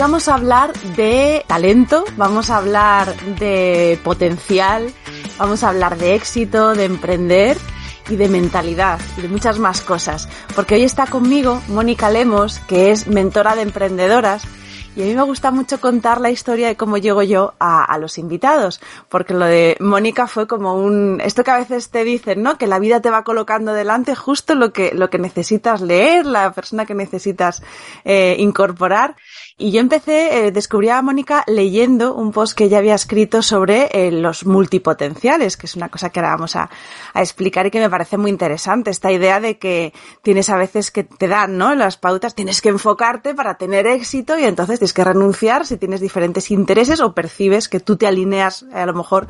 Vamos a hablar de talento, vamos a hablar de potencial, vamos a hablar de éxito, de emprender y de mentalidad y de muchas más cosas. Porque hoy está conmigo Mónica Lemos, que es mentora de emprendedoras. Y a mí me gusta mucho contar la historia de cómo llego yo a, a los invitados, porque lo de Mónica fue como un, esto que a veces te dicen, ¿no? Que la vida te va colocando delante justo lo que, lo que necesitas leer, la persona que necesitas eh, incorporar. Y yo empecé, eh, descubrí a Mónica leyendo un post que ella había escrito sobre eh, los multipotenciales, que es una cosa que ahora vamos a, a, explicar y que me parece muy interesante. Esta idea de que tienes a veces que te dan, ¿no? Las pautas, tienes que enfocarte para tener éxito y entonces tienes que renunciar si tienes diferentes intereses o percibes que tú te alineas a lo mejor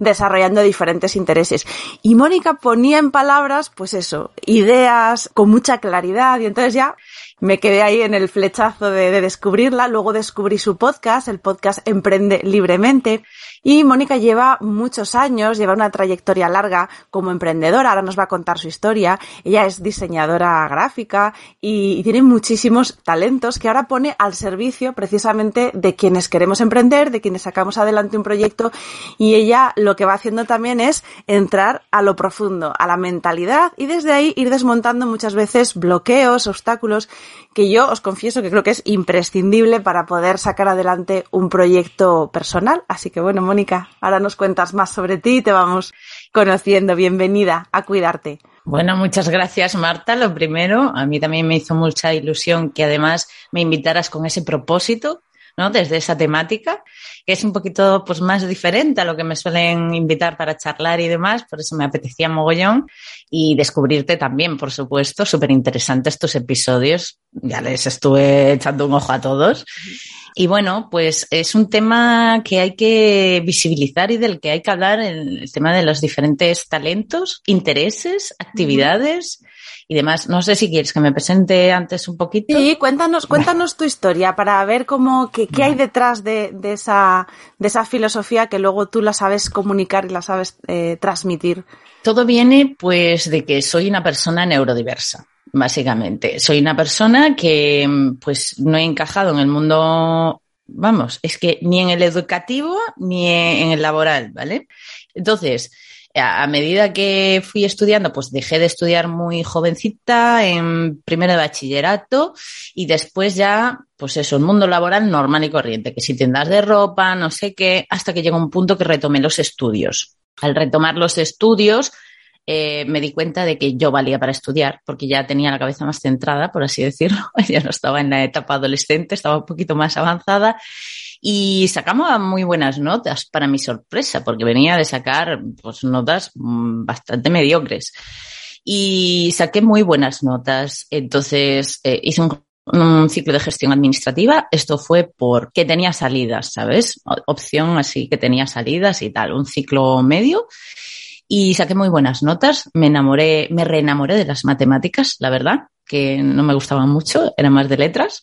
desarrollando diferentes intereses. Y Mónica ponía en palabras, pues eso, ideas con mucha claridad y entonces ya me quedé ahí en el flechazo de, de, descubrirla. Luego descubrí su podcast, el podcast Emprende Libremente. Y Mónica lleva muchos años, lleva una trayectoria larga como emprendedora. Ahora nos va a contar su historia. Ella es diseñadora gráfica y, tiene muchísimos talentos que ahora pone al servicio precisamente de quienes queremos emprender, de quienes sacamos adelante un proyecto. Y ella lo que va haciendo también es entrar a lo profundo, a la mentalidad y desde ahí ir desmontando muchas veces bloqueos, obstáculos que yo os confieso que creo que es imprescindible para poder sacar adelante un proyecto personal. Así que bueno, Mónica, ahora nos cuentas más sobre ti y te vamos conociendo. Bienvenida a Cuidarte. Bueno, muchas gracias Marta. Lo primero, a mí también me hizo mucha ilusión que además me invitaras con ese propósito ¿no? Desde esa temática, que es un poquito pues más diferente a lo que me suelen invitar para charlar y demás, por eso me apetecía mogollón y descubrirte también, por supuesto, súper interesantes estos episodios, ya les estuve echando un ojo a todos. Y bueno, pues es un tema que hay que visibilizar y del que hay que hablar, el tema de los diferentes talentos, intereses, actividades. Y demás. No sé si quieres que me presente antes un poquito. Sí, cuéntanos, cuéntanos tu historia para ver cómo, qué, qué hay detrás de, de, esa, de esa filosofía que luego tú la sabes comunicar y la sabes eh, transmitir. Todo viene pues de que soy una persona neurodiversa. Básicamente, soy una persona que pues no he encajado en el mundo, vamos, es que ni en el educativo ni en el laboral, ¿vale? Entonces, a medida que fui estudiando, pues dejé de estudiar muy jovencita en primero de bachillerato y después ya, pues eso, el mundo laboral normal y corriente, que si tiendas de ropa, no sé qué, hasta que llegó un punto que retomé los estudios. Al retomar los estudios, eh, me di cuenta de que yo valía para estudiar, porque ya tenía la cabeza más centrada, por así decirlo. ya no estaba en la etapa adolescente, estaba un poquito más avanzada y sacamos muy buenas notas para mi sorpresa, porque venía de sacar pues, notas bastante mediocres. Y saqué muy buenas notas. Entonces eh, hice un, un, ciclo de gestión administrativa. Esto fue porque tenía salidas, ¿sabes? Opción así que tenía salidas y tal. Un ciclo medio. Y saqué muy buenas notas. Me enamoré, me reenamoré de las matemáticas, la verdad que no me gustaban mucho, era más de letras,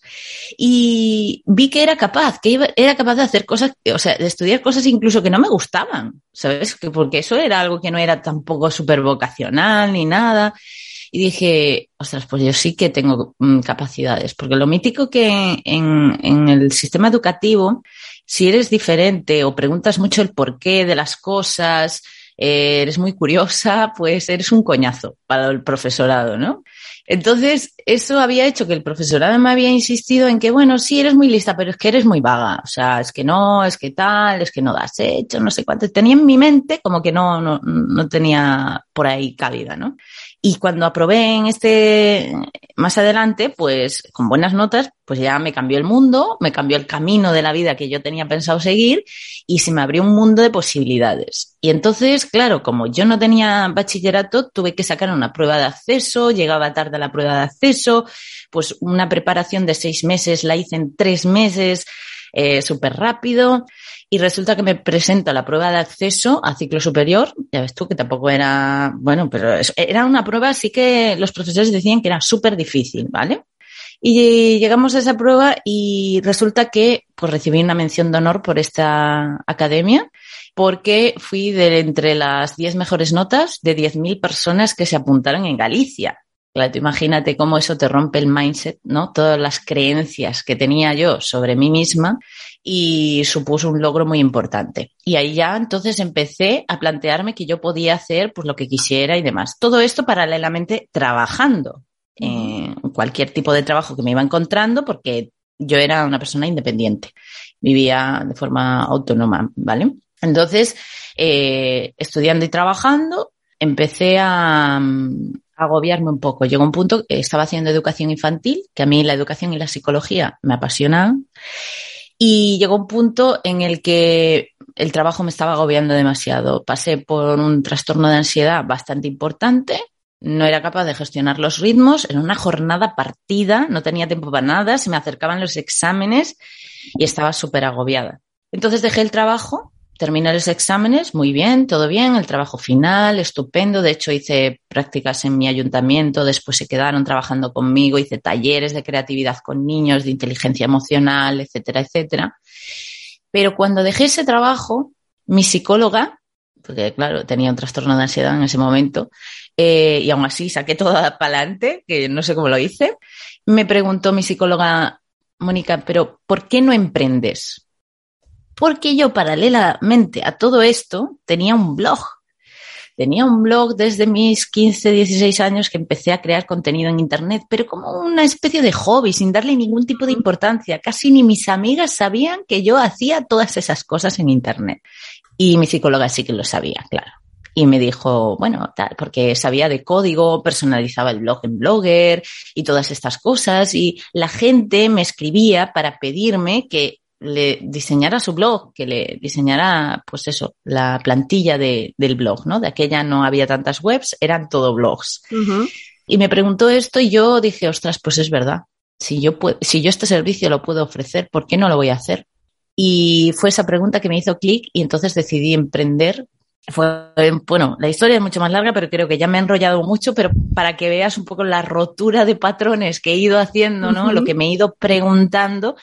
y vi que era capaz, que iba, era capaz de hacer cosas, o sea, de estudiar cosas incluso que no me gustaban, ¿sabes? Porque eso era algo que no era tampoco súper vocacional ni nada. Y dije, ostras, pues yo sí que tengo mm, capacidades, porque lo mítico que en, en el sistema educativo, si eres diferente o preguntas mucho el porqué de las cosas, eh, eres muy curiosa, pues eres un coñazo para el profesorado, ¿no? Entonces, eso había hecho que el profesorado me había insistido en que, bueno, sí, eres muy lista, pero es que eres muy vaga. O sea, es que no, es que tal, es que no das hecho, no sé cuánto. Tenía en mi mente como que no, no, no tenía por ahí cabida, ¿no? Y cuando aprobé en este, más adelante, pues con buenas notas, pues ya me cambió el mundo, me cambió el camino de la vida que yo tenía pensado seguir y se me abrió un mundo de posibilidades. Y entonces, claro, como yo no tenía bachillerato, tuve que sacar una prueba de acceso, llegaba tarde a la prueba de acceso, pues una preparación de seis meses la hice en tres meses, eh, súper rápido. Y resulta que me presenta la prueba de acceso a ciclo superior. Ya ves tú que tampoco era, bueno, pero era una prueba así que los profesores decían que era súper difícil, ¿vale? Y llegamos a esa prueba y resulta que pues recibí una mención de honor por esta academia porque fui de entre las 10 mejores notas de 10.000 personas que se apuntaron en Galicia. Claro, imagínate cómo eso te rompe el mindset, ¿no? Todas las creencias que tenía yo sobre mí misma y supuso un logro muy importante. Y ahí ya entonces empecé a plantearme que yo podía hacer pues lo que quisiera y demás. Todo esto paralelamente trabajando en cualquier tipo de trabajo que me iba encontrando porque yo era una persona independiente, vivía de forma autónoma, ¿vale? Entonces, eh, estudiando y trabajando, empecé a, a, agobiarme un poco. Llegó un punto estaba haciendo educación infantil, que a mí la educación y la psicología me apasionan y llegó un punto en el que el trabajo me estaba agobiando demasiado. Pasé por un trastorno de ansiedad bastante importante. No era capaz de gestionar los ritmos. Era una jornada partida, no tenía tiempo para nada. Se me acercaban los exámenes y estaba súper agobiada. Entonces dejé el trabajo terminé los exámenes, muy bien, todo bien, el trabajo final, estupendo. De hecho, hice prácticas en mi ayuntamiento, después se quedaron trabajando conmigo, hice talleres de creatividad con niños, de inteligencia emocional, etcétera, etcétera. Pero cuando dejé ese trabajo, mi psicóloga, porque claro, tenía un trastorno de ansiedad en ese momento, eh, y aún así saqué todo para adelante, que no sé cómo lo hice, me preguntó mi psicóloga, Mónica, pero ¿por qué no emprendes? Porque yo paralelamente a todo esto tenía un blog. Tenía un blog desde mis 15, 16 años que empecé a crear contenido en Internet, pero como una especie de hobby, sin darle ningún tipo de importancia. Casi ni mis amigas sabían que yo hacía todas esas cosas en Internet. Y mi psicóloga sí que lo sabía, claro. Y me dijo, bueno, tal, porque sabía de código, personalizaba el blog en Blogger y todas estas cosas. Y la gente me escribía para pedirme que le diseñara su blog, que le diseñara, pues eso, la plantilla de, del blog, ¿no? De aquella no había tantas webs, eran todo blogs. Uh -huh. Y me preguntó esto y yo dije, ostras, pues es verdad. Si yo, puedo, si yo este servicio lo puedo ofrecer, ¿por qué no lo voy a hacer? Y fue esa pregunta que me hizo clic y entonces decidí emprender. Fue, bueno, la historia es mucho más larga, pero creo que ya me he enrollado mucho, pero para que veas un poco la rotura de patrones que he ido haciendo, ¿no? Uh -huh. Lo que me he ido preguntando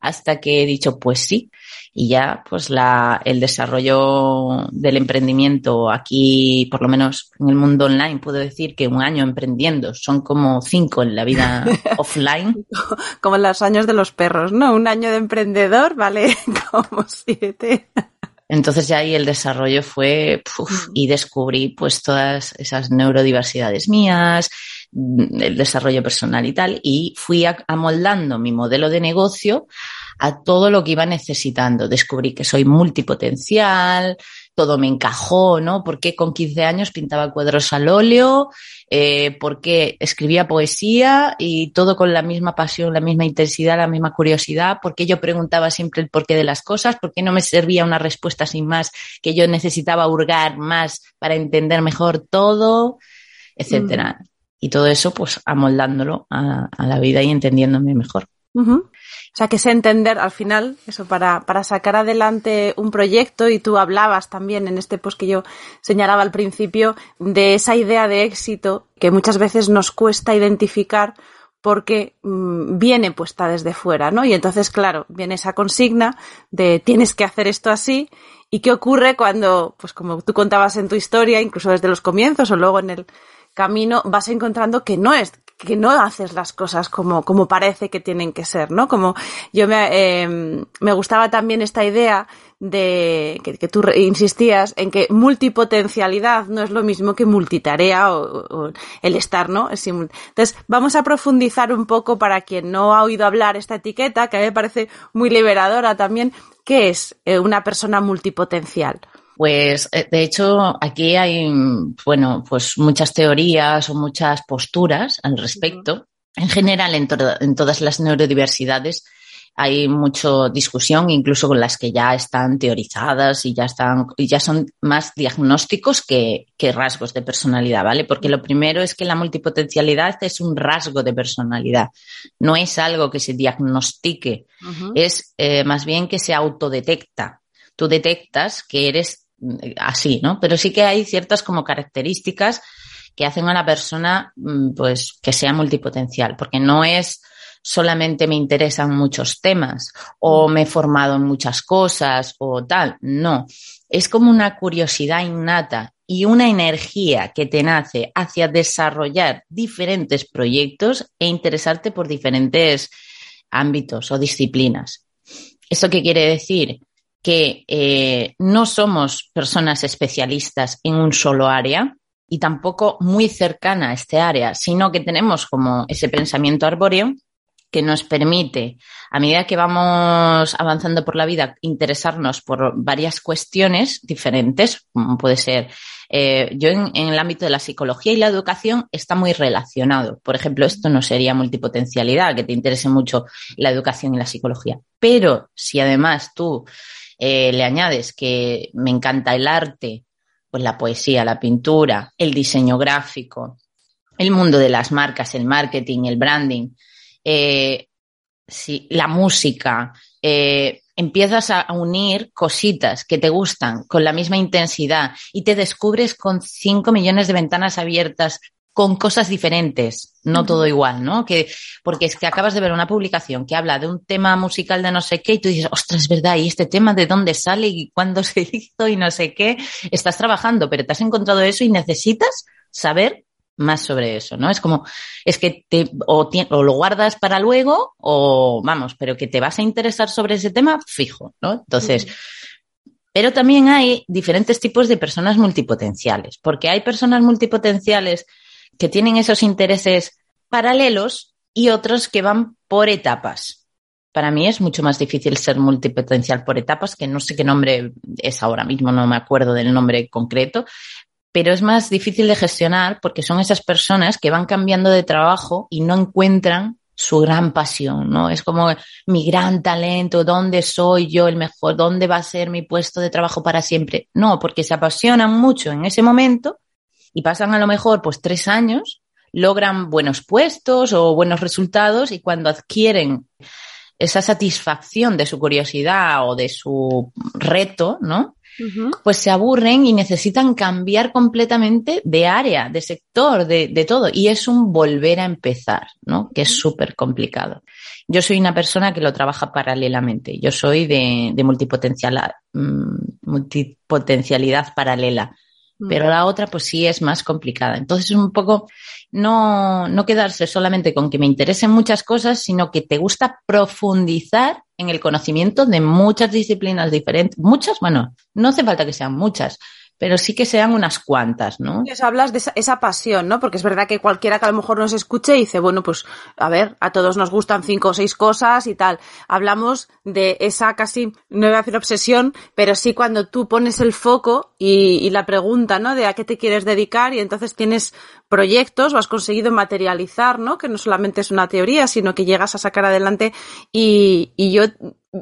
hasta que he dicho, pues sí, y ya pues la, el desarrollo del emprendimiento aquí, por lo menos en el mundo online, puedo decir que un año emprendiendo son como cinco en la vida offline. Como en los años de los perros, ¿no? Un año de emprendedor vale como siete. Entonces ya ahí el desarrollo fue uf, y descubrí pues todas esas neurodiversidades mías, el desarrollo personal y tal, y fui amoldando mi modelo de negocio a todo lo que iba necesitando. Descubrí que soy multipotencial, todo me encajó, ¿no? Porque con 15 años pintaba cuadros al óleo, eh, porque escribía poesía y todo con la misma pasión, la misma intensidad, la misma curiosidad, porque yo preguntaba siempre el porqué de las cosas, porque no me servía una respuesta sin más, que yo necesitaba hurgar más para entender mejor todo, etcétera. Mm. Y todo eso, pues, amoldándolo a, la vida y entendiéndome mejor. O sea, que sé entender al final eso para, para sacar adelante un proyecto y tú hablabas también en este post que yo señalaba al principio de esa idea de éxito que muchas veces nos cuesta identificar porque mmm, viene puesta desde fuera, ¿no? Y entonces, claro, viene esa consigna de tienes que hacer esto así y qué ocurre cuando, pues como tú contabas en tu historia, incluso desde los comienzos o luego en el camino, vas encontrando que no es, que no haces las cosas como, como parece que tienen que ser, ¿no? Como yo me, eh, me gustaba también esta idea de que, que, tú insistías en que multipotencialidad no es lo mismo que multitarea o, o el estar, ¿no? Entonces, vamos a profundizar un poco para quien no ha oído hablar esta etiqueta, que a mí me parece muy liberadora también, ¿qué es eh, una persona multipotencial? Pues eh, de hecho aquí hay, bueno, pues muchas teorías o muchas posturas al respecto. en general en, en todas las neurodiversidades hay mucha discusión, incluso con las que ya están teorizadas y ya están, y ya son más diagnósticos que, que, rasgos de personalidad, ¿vale? Porque lo primero es que la multipotencialidad es un rasgo de personalidad, no es algo que se diagnostique, uh -huh. es eh, más bien que se autodetecta. Tú detectas que eres así, ¿no? Pero sí que hay ciertas como características que hacen a la persona, mm, pues, que sea multipotencial, porque no es solamente me interesan muchos temas o me he formado en muchas cosas o tal. No, es como una curiosidad innata y una energía que te nace hacia desarrollar diferentes proyectos e interesarte por diferentes ámbitos o disciplinas. ¿Esto qué quiere decir? Que eh, no somos personas especialistas en un solo área y tampoco muy cercana a este área, sino que tenemos como ese pensamiento arbóreo que nos permite, a medida que vamos avanzando por la vida, interesarnos por varias cuestiones diferentes, como puede ser, eh, yo en, en, el ámbito de la psicología y la educación está muy relacionado. Por ejemplo, esto no sería multipotencialidad, que te interese mucho la educación y la psicología. Pero si además tú eh, le añades que me encanta el arte, pues la poesía, la pintura, el diseño gráfico, el mundo de las marcas, el marketing, el branding, eh, sí, la música, eh, empiezas a unir cositas que te gustan con la misma intensidad y te descubres con cinco millones de ventanas abiertas con cosas diferentes, no todo igual, ¿no? Que, porque es que acabas de ver una publicación que habla de un tema musical de no sé qué y tú dices, ostras, es verdad, ¿y este tema de dónde sale y cuándo se hizo y no sé qué? Estás trabajando, pero te has encontrado eso y necesitas saber más sobre eso, ¿no? Es como, es que te, o, o, lo guardas para luego, o vamos, pero que te vas a interesar sobre ese tema, fijo, ¿no? Entonces, pero también hay diferentes tipos de personas multipotenciales, porque hay personas multipotenciales que tienen esos intereses paralelos y otros que van por etapas. Para mí es mucho más difícil ser multipotencial por etapas, que no sé qué nombre es ahora mismo, no me acuerdo del nombre concreto, pero es más difícil de gestionar porque son esas personas que van cambiando de trabajo y no encuentran su gran pasión, ¿no? Es como mi gran talento, ¿dónde soy yo el mejor? ¿Dónde va a ser mi puesto de trabajo para siempre? No, porque se apasionan mucho en ese momento y pasan a lo mejor pues tres años, logran buenos puestos o buenos resultados y cuando adquieren esa satisfacción de su curiosidad o de su reto, ¿no? Uh -huh. Pues se aburren y necesitan cambiar completamente de área, de sector, de, de todo. Y es un volver a empezar, ¿no? Que es súper complicado. Yo soy una persona que lo trabaja paralelamente. Yo soy de, de multipotencial, multipotencialidad paralela. Pero la otra, pues sí es más complicada. Entonces, es un poco no, no quedarse solamente con que me interesen muchas cosas, sino que te gusta profundizar en el conocimiento de muchas disciplinas diferentes. Muchas, bueno, no hace falta que sean muchas, pero sí que sean unas cuantas, ¿no? Hablas de esa, esa, pasión, ¿no? Porque es verdad que cualquiera que a lo mejor nos escuche dice, bueno, pues a ver, a todos nos gustan cinco o seis cosas y tal. Hablamos de esa casi, no voy a decir obsesión, pero sí cuando tú pones el foco y, y la pregunta, ¿no? De a qué te quieres dedicar y entonces tienes proyectos o has conseguido materializar, ¿no? Que no solamente es una teoría, sino que llegas a sacar adelante y, y yo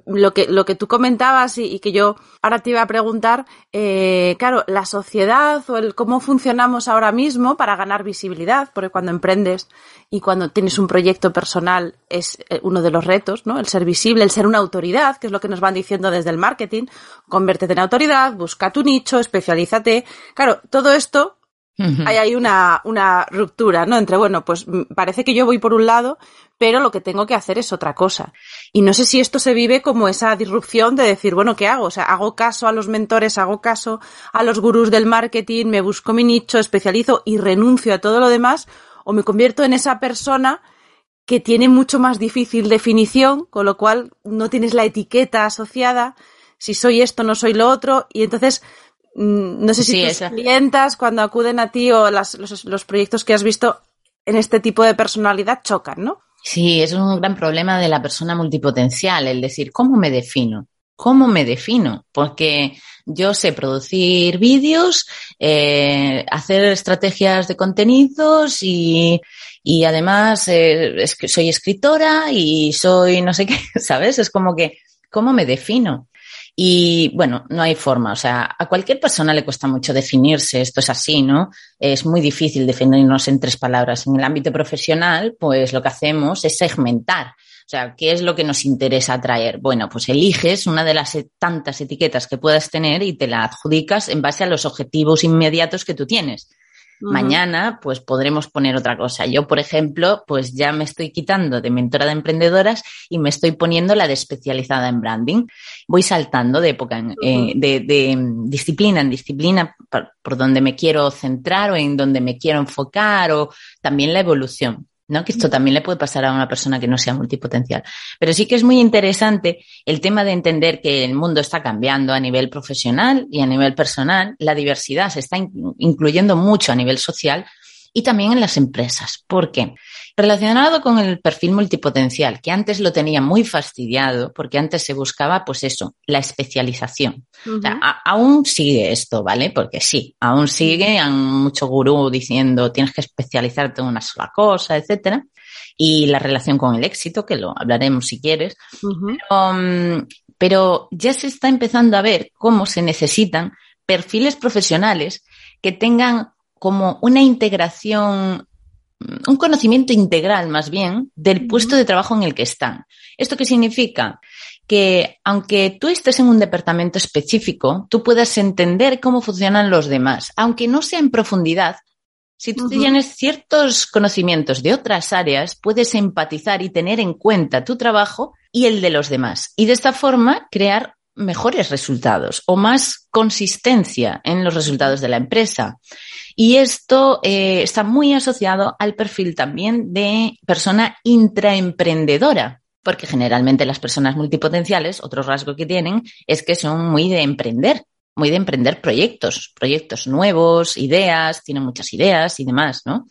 lo que, lo que tú comentabas y, que yo ahora te iba a preguntar, eh, claro, la sociedad o el cómo funcionamos ahora mismo para ganar visibilidad, porque cuando emprendes y cuando tienes un proyecto personal es eh, uno de los retos, ¿no? El ser visible, el ser una autoridad, que es lo que nos van diciendo desde el marketing, convértete en autoridad, busca tu nicho, especialízate. Claro, todo esto hay ahí una, una ruptura, ¿no? Entre, bueno, pues parece que yo voy por un lado, pero lo que tengo que hacer es otra cosa. Y no sé si esto se vive como esa disrupción de decir, bueno, ¿qué hago? O sea, hago caso a los mentores, hago caso a los gurús del marketing, me busco mi nicho, especializo y renuncio a todo lo demás, o me convierto en esa persona que tiene mucho más difícil definición, con lo cual no tienes la etiqueta asociada, si soy esto, no soy lo otro, y entonces Mm, no sé si sí, tus esa. clientas cuando acuden a ti o las, los, los, proyectos que has visto en este tipo de personalidad chocan, ¿no? Sí, es un gran problema de la persona multipotencial, el decir, ¿cómo me defino? ¿Cómo me defino? Porque yo sé producir vídeos, eh, hacer estrategias de contenidos y, Y además eh, es que soy escritora y soy no sé qué, ¿sabes? Es como que, ¿cómo me defino? Y bueno, no hay forma. O sea, a cualquier persona le cuesta mucho definirse. Esto es así, ¿no? Es muy difícil definirnos en tres palabras. En el ámbito profesional, pues lo que hacemos es segmentar. O sea, ¿qué es lo que nos interesa atraer? Bueno, pues eliges una de las tantas etiquetas que puedas tener y te la adjudicas en base a los objetivos inmediatos que tú tienes. Mañana, pues podremos poner otra cosa. Yo, por ejemplo, pues ya me estoy quitando de mentora de emprendedoras y me estoy poniendo la de especializada en branding. Voy saltando de época, eh, de, disciplina en disciplina por donde me quiero centrar o en donde me quiero enfocar o también la evolución. ¿No? Que esto también le puede pasar a una persona que no sea multipotencial. Pero sí que es muy interesante el tema de entender que el mundo está cambiando a nivel profesional y a nivel personal. La diversidad se está incluyendo mucho a nivel social y también en las empresas. ¿Por qué? Relacionado con el perfil multipotencial, que antes lo tenía muy fastidiado, porque antes se buscaba, pues eso, la especialización. aún sigue esto, ¿vale? Porque sí, aún sigue, hay mucho gurú diciendo tienes que especializarte en una sola cosa, etcétera. Y la relación con el éxito, que lo hablaremos si quieres. pero, mm, pero ya se está empezando a ver cómo se necesitan perfiles profesionales que tengan como una integración un conocimiento integral más bien del puesto de trabajo en el que están. ¿Esto qué significa? Que aunque tú estés en un departamento específico, tú puedas entender cómo funcionan los demás, aunque no sea en profundidad. Si tú tienes ciertos conocimientos de otras áreas, puedes empatizar y tener en cuenta tu trabajo y el de los demás. Y de esta forma crear mejores resultados o más consistencia en los resultados de la empresa. Y esto eh, está muy asociado al perfil también de persona intraemprendedora, porque generalmente las personas multipotenciales, otro rasgo que tienen es que son muy de emprender, muy de emprender proyectos, proyectos nuevos, ideas, tienen muchas ideas y demás, ¿no?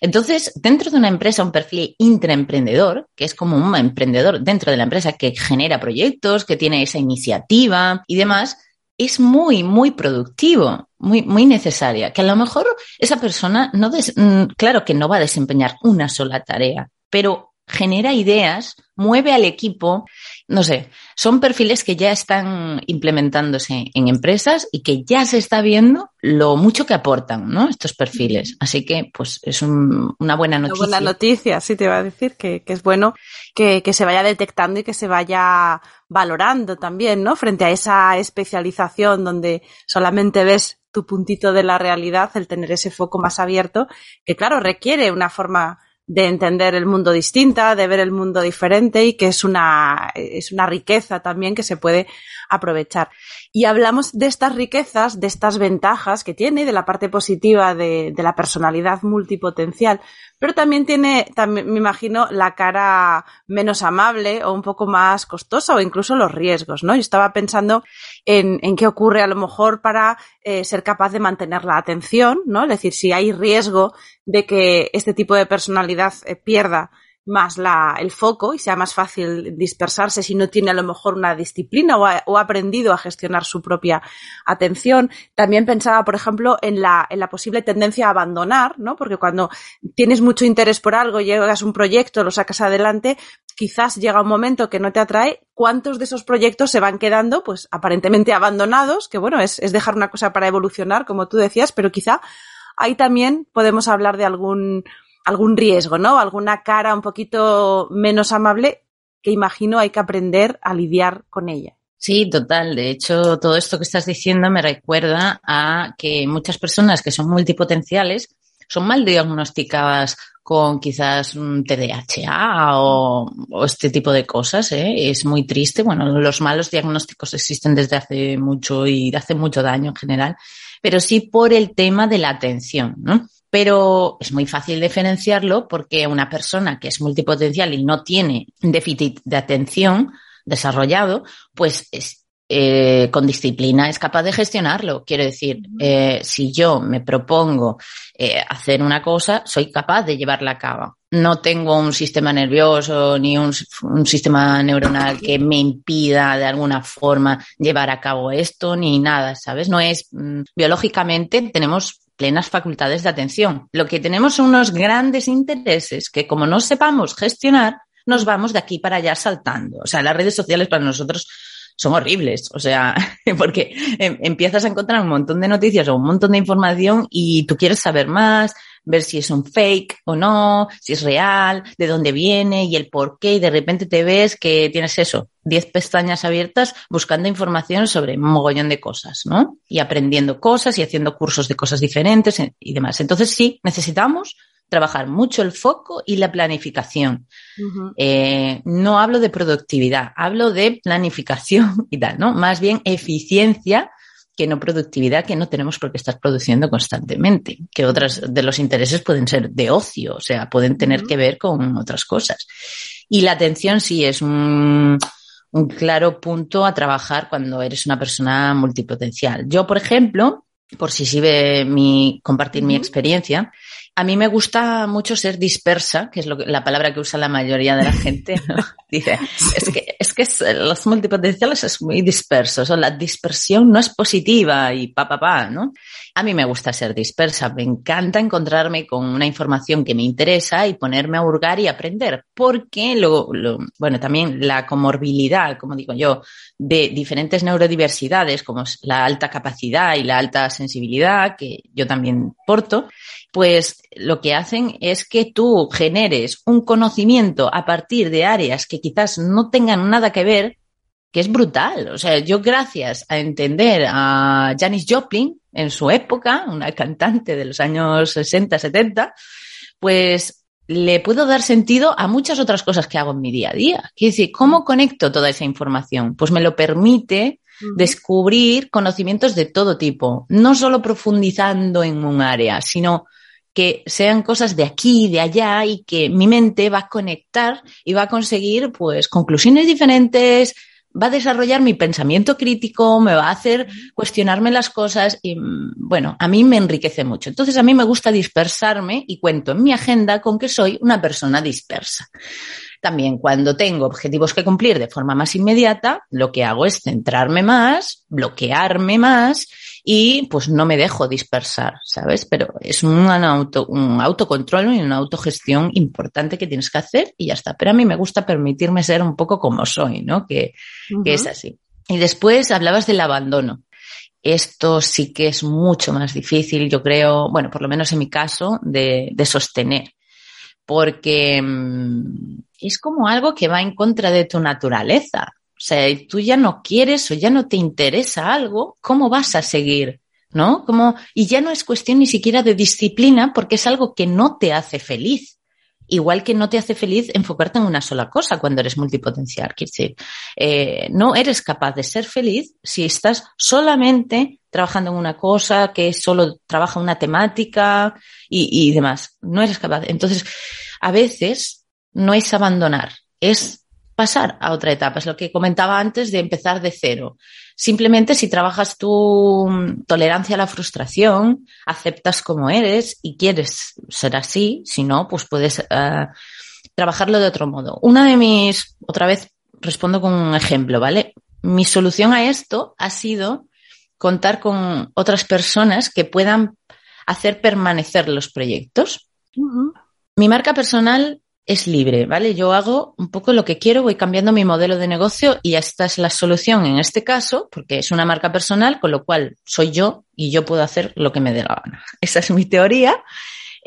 Entonces, dentro de una empresa, un perfil intraemprendedor, que es como un emprendedor dentro de la empresa que genera proyectos, que tiene esa iniciativa y demás, es muy, muy productivo, muy, muy necesaria. Que a lo mejor esa persona no, mm, claro que no va a desempeñar una sola tarea, pero genera ideas, mueve al equipo, no sé, son perfiles que ya están implementándose en empresas y que ya se está viendo lo mucho que aportan, ¿no? Estos perfiles. Así que, pues, es una buena noticia. Una buena noticia, sí te va a decir que, es bueno que, que, se vaya detectando y que se vaya valorando también, ¿no? Frente a esa especialización donde solamente ves tu puntito de la realidad, el tener ese foco más abierto, que claro, requiere una forma de entender el mundo distinta, de ver el mundo diferente y que es una, es una riqueza también que se puede aprovechar. Y hablamos de estas riquezas, de estas ventajas que tiene, de la parte positiva de, la personalidad multipotencial, pero también tiene, también, me imagino, la cara menos amable o un poco más costosa o incluso los riesgos, ¿no? Yo estaba pensando en, en qué ocurre a lo mejor para eh, ser capaz de mantener la atención, ¿no? Es decir, si hay riesgo de que este tipo de personalidad eh, pierda más la, el foco y sea más fácil dispersarse si no tiene a lo mejor una disciplina o ha, o aprendido a gestionar su propia atención. También pensaba, por ejemplo, en la, en la posible tendencia a abandonar, ¿no? Porque cuando tienes mucho interés por algo, llegas un proyecto, lo sacas adelante, quizás llega un momento que no te atrae, ¿cuántos de esos proyectos se van quedando, pues, aparentemente abandonados? Que bueno, es, es dejar una cosa para evolucionar, como tú decías, pero quizá ahí también podemos hablar de algún algún riesgo, ¿no? Alguna cara un poquito menos amable que imagino hay que aprender a lidiar con ella. Sí, total. De hecho, todo esto que estás diciendo me recuerda a que muchas personas que son multipotenciales son mal diagnosticadas con quizás un TDAH o, este tipo de cosas. ¿eh? Es muy triste. Bueno, los malos diagnósticos existen desde hace mucho y hace mucho daño en general, pero sí por el tema de la atención, ¿no? Pero es muy fácil diferenciarlo porque una persona que es multipotencial y no tiene déficit de atención desarrollado, pues es, eh, con disciplina es capaz de gestionarlo. Quiero decir, eh, si yo me propongo eh, hacer una cosa, soy capaz de llevarla a cabo. No tengo un sistema nervioso ni un, un, sistema neuronal que me impida de alguna forma llevar a cabo esto ni nada, ¿sabes? No es, mm, biológicamente tenemos plenas facultades de atención. Lo que tenemos son unos grandes intereses que como no sepamos gestionar, nos vamos de aquí para allá saltando. O sea, las redes sociales para nosotros son horribles, o sea, porque em, empiezas a encontrar un montón de noticias o un montón de información y tú quieres saber más, ver si es un fake o no, si es real, de dónde viene y el por qué y de repente te ves que tienes eso, 10 pestañas abiertas buscando información sobre un mogollón de cosas, ¿no? Y aprendiendo cosas y haciendo cursos de cosas diferentes y demás. Entonces sí, necesitamos trabajar mucho el foco y la planificación. eh, no hablo de productividad, hablo de planificación y tal, ¿no? Más bien eficiencia que no productividad, que no tenemos por qué estar produciendo constantemente, que otras de los intereses pueden ser de ocio, o sea, pueden tener que ver con otras cosas. Y la atención sí es un, un claro punto a trabajar cuando eres una persona multipotencial. Yo, por ejemplo, por si sirve mi, compartir mi experiencia, a mí me gusta mucho ser dispersa, que es lo que, la palabra que usa la mayoría de la gente. ¿no? Dice, es que, es que es, los multipotenciales es muy disperso, o sea, la dispersión no es positiva y pa, pa, pa, ¿no? A mí me gusta ser dispersa, me encanta encontrarme con una información que me interesa y ponerme a hurgar y aprender, porque lo, lo, bueno, también la comorbilidad, como digo yo, de diferentes neurodiversidades, como la alta capacidad y la alta sensibilidad, que yo también porto, pues lo que hacen es que tú generes un conocimiento a partir de áreas que quizás no tengan nada que ver, que es brutal. O sea, yo gracias a entender a Janis Joplin en su época, una cantante de los años 60, 70, pues le puedo dar sentido a muchas otras cosas que hago en mi día a día. Quiero decir, ¿cómo conecto toda esa información? Pues me lo permite descubrir conocimientos de todo tipo, no solo profundizando en un área, sino que sean cosas de aquí, de allá y que mi mente va a conectar y va a conseguir pues conclusiones diferentes, va a desarrollar mi pensamiento crítico, me va a hacer cuestionarme las cosas y bueno, a mí me enriquece mucho. Entonces a mí me gusta dispersarme y cuento en mi agenda con que soy una persona dispersa. También cuando tengo objetivos que cumplir de forma más inmediata, lo que hago es centrarme más, bloquearme más y pues no me dejo dispersar, ¿sabes? Pero es un, auto, un autocontrol y una autogestión importante que tienes que hacer y ya está. Pero a mí me gusta permitirme ser un poco como soy, ¿no? Que, uh -huh. que es así. Y después hablabas del abandono. Esto sí que es mucho más difícil, yo creo, bueno, por lo menos en mi caso, de, de sostener. Porque mmm, es como algo que va en contra de tu naturaleza. O sea, tú ya no quieres o ya no te interesa algo, ¿cómo vas a seguir? ¿No? Como, y ya no es cuestión ni siquiera de disciplina porque es algo que no te hace feliz. Igual que no te hace feliz enfocarte en una sola cosa cuando eres multipotencial. Quiere decir, eh, no eres capaz de ser feliz si estás solamente trabajando en una cosa que solo trabaja una temática y demás. No eres capaz. Entonces, a veces no es abandonar, es pasar a otra etapa. Es lo que comentaba antes de empezar de cero. Simplemente si trabajas tu tolerancia a la frustración, aceptas como eres y quieres ser así, si no, pues puedes uh, trabajarlo de otro modo. Una de mis, otra vez respondo con un ejemplo, ¿vale? Mi solución a esto ha sido contar con otras personas que puedan hacer permanecer los proyectos. Uh -huh. Mi marca personal es libre, ¿vale? Yo hago un poco lo que quiero, voy cambiando mi modelo de negocio y esta es la solución en este caso, porque es una marca personal, con lo cual soy yo y yo puedo hacer lo que me dé la gana. Esa es mi teoría.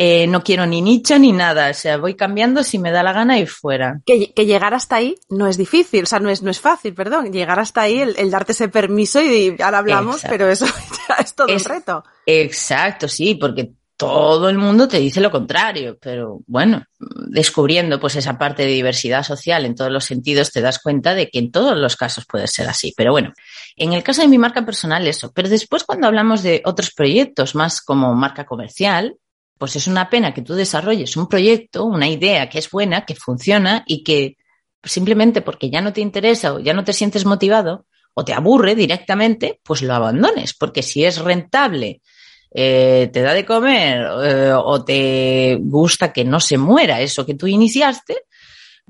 Eh, no quiero ni nicho ni nada, o sea, voy cambiando si me da la gana y fuera. Que, que llegar hasta ahí no es difícil, o sea, no es, no es fácil, perdón, llegar hasta ahí, el, el darte ese permiso y ahora hablamos, exacto. pero eso ya es todo es, un reto. Exacto, sí, porque todo el mundo te dice lo contrario, pero bueno, descubriendo pues esa parte de diversidad social en todos los sentidos te das cuenta de que en todos los casos puede ser así. Pero bueno, en el caso de mi marca personal eso, pero después cuando hablamos de otros proyectos más como marca comercial, pues es una pena que tú desarrolles un proyecto, una idea que es buena, que funciona y que simplemente porque ya no te interesa o ya no te sientes motivado o te aburre directamente, pues lo abandones, porque si es rentable, eh, te da de comer eh, o te gusta que no se muera eso que tú iniciaste,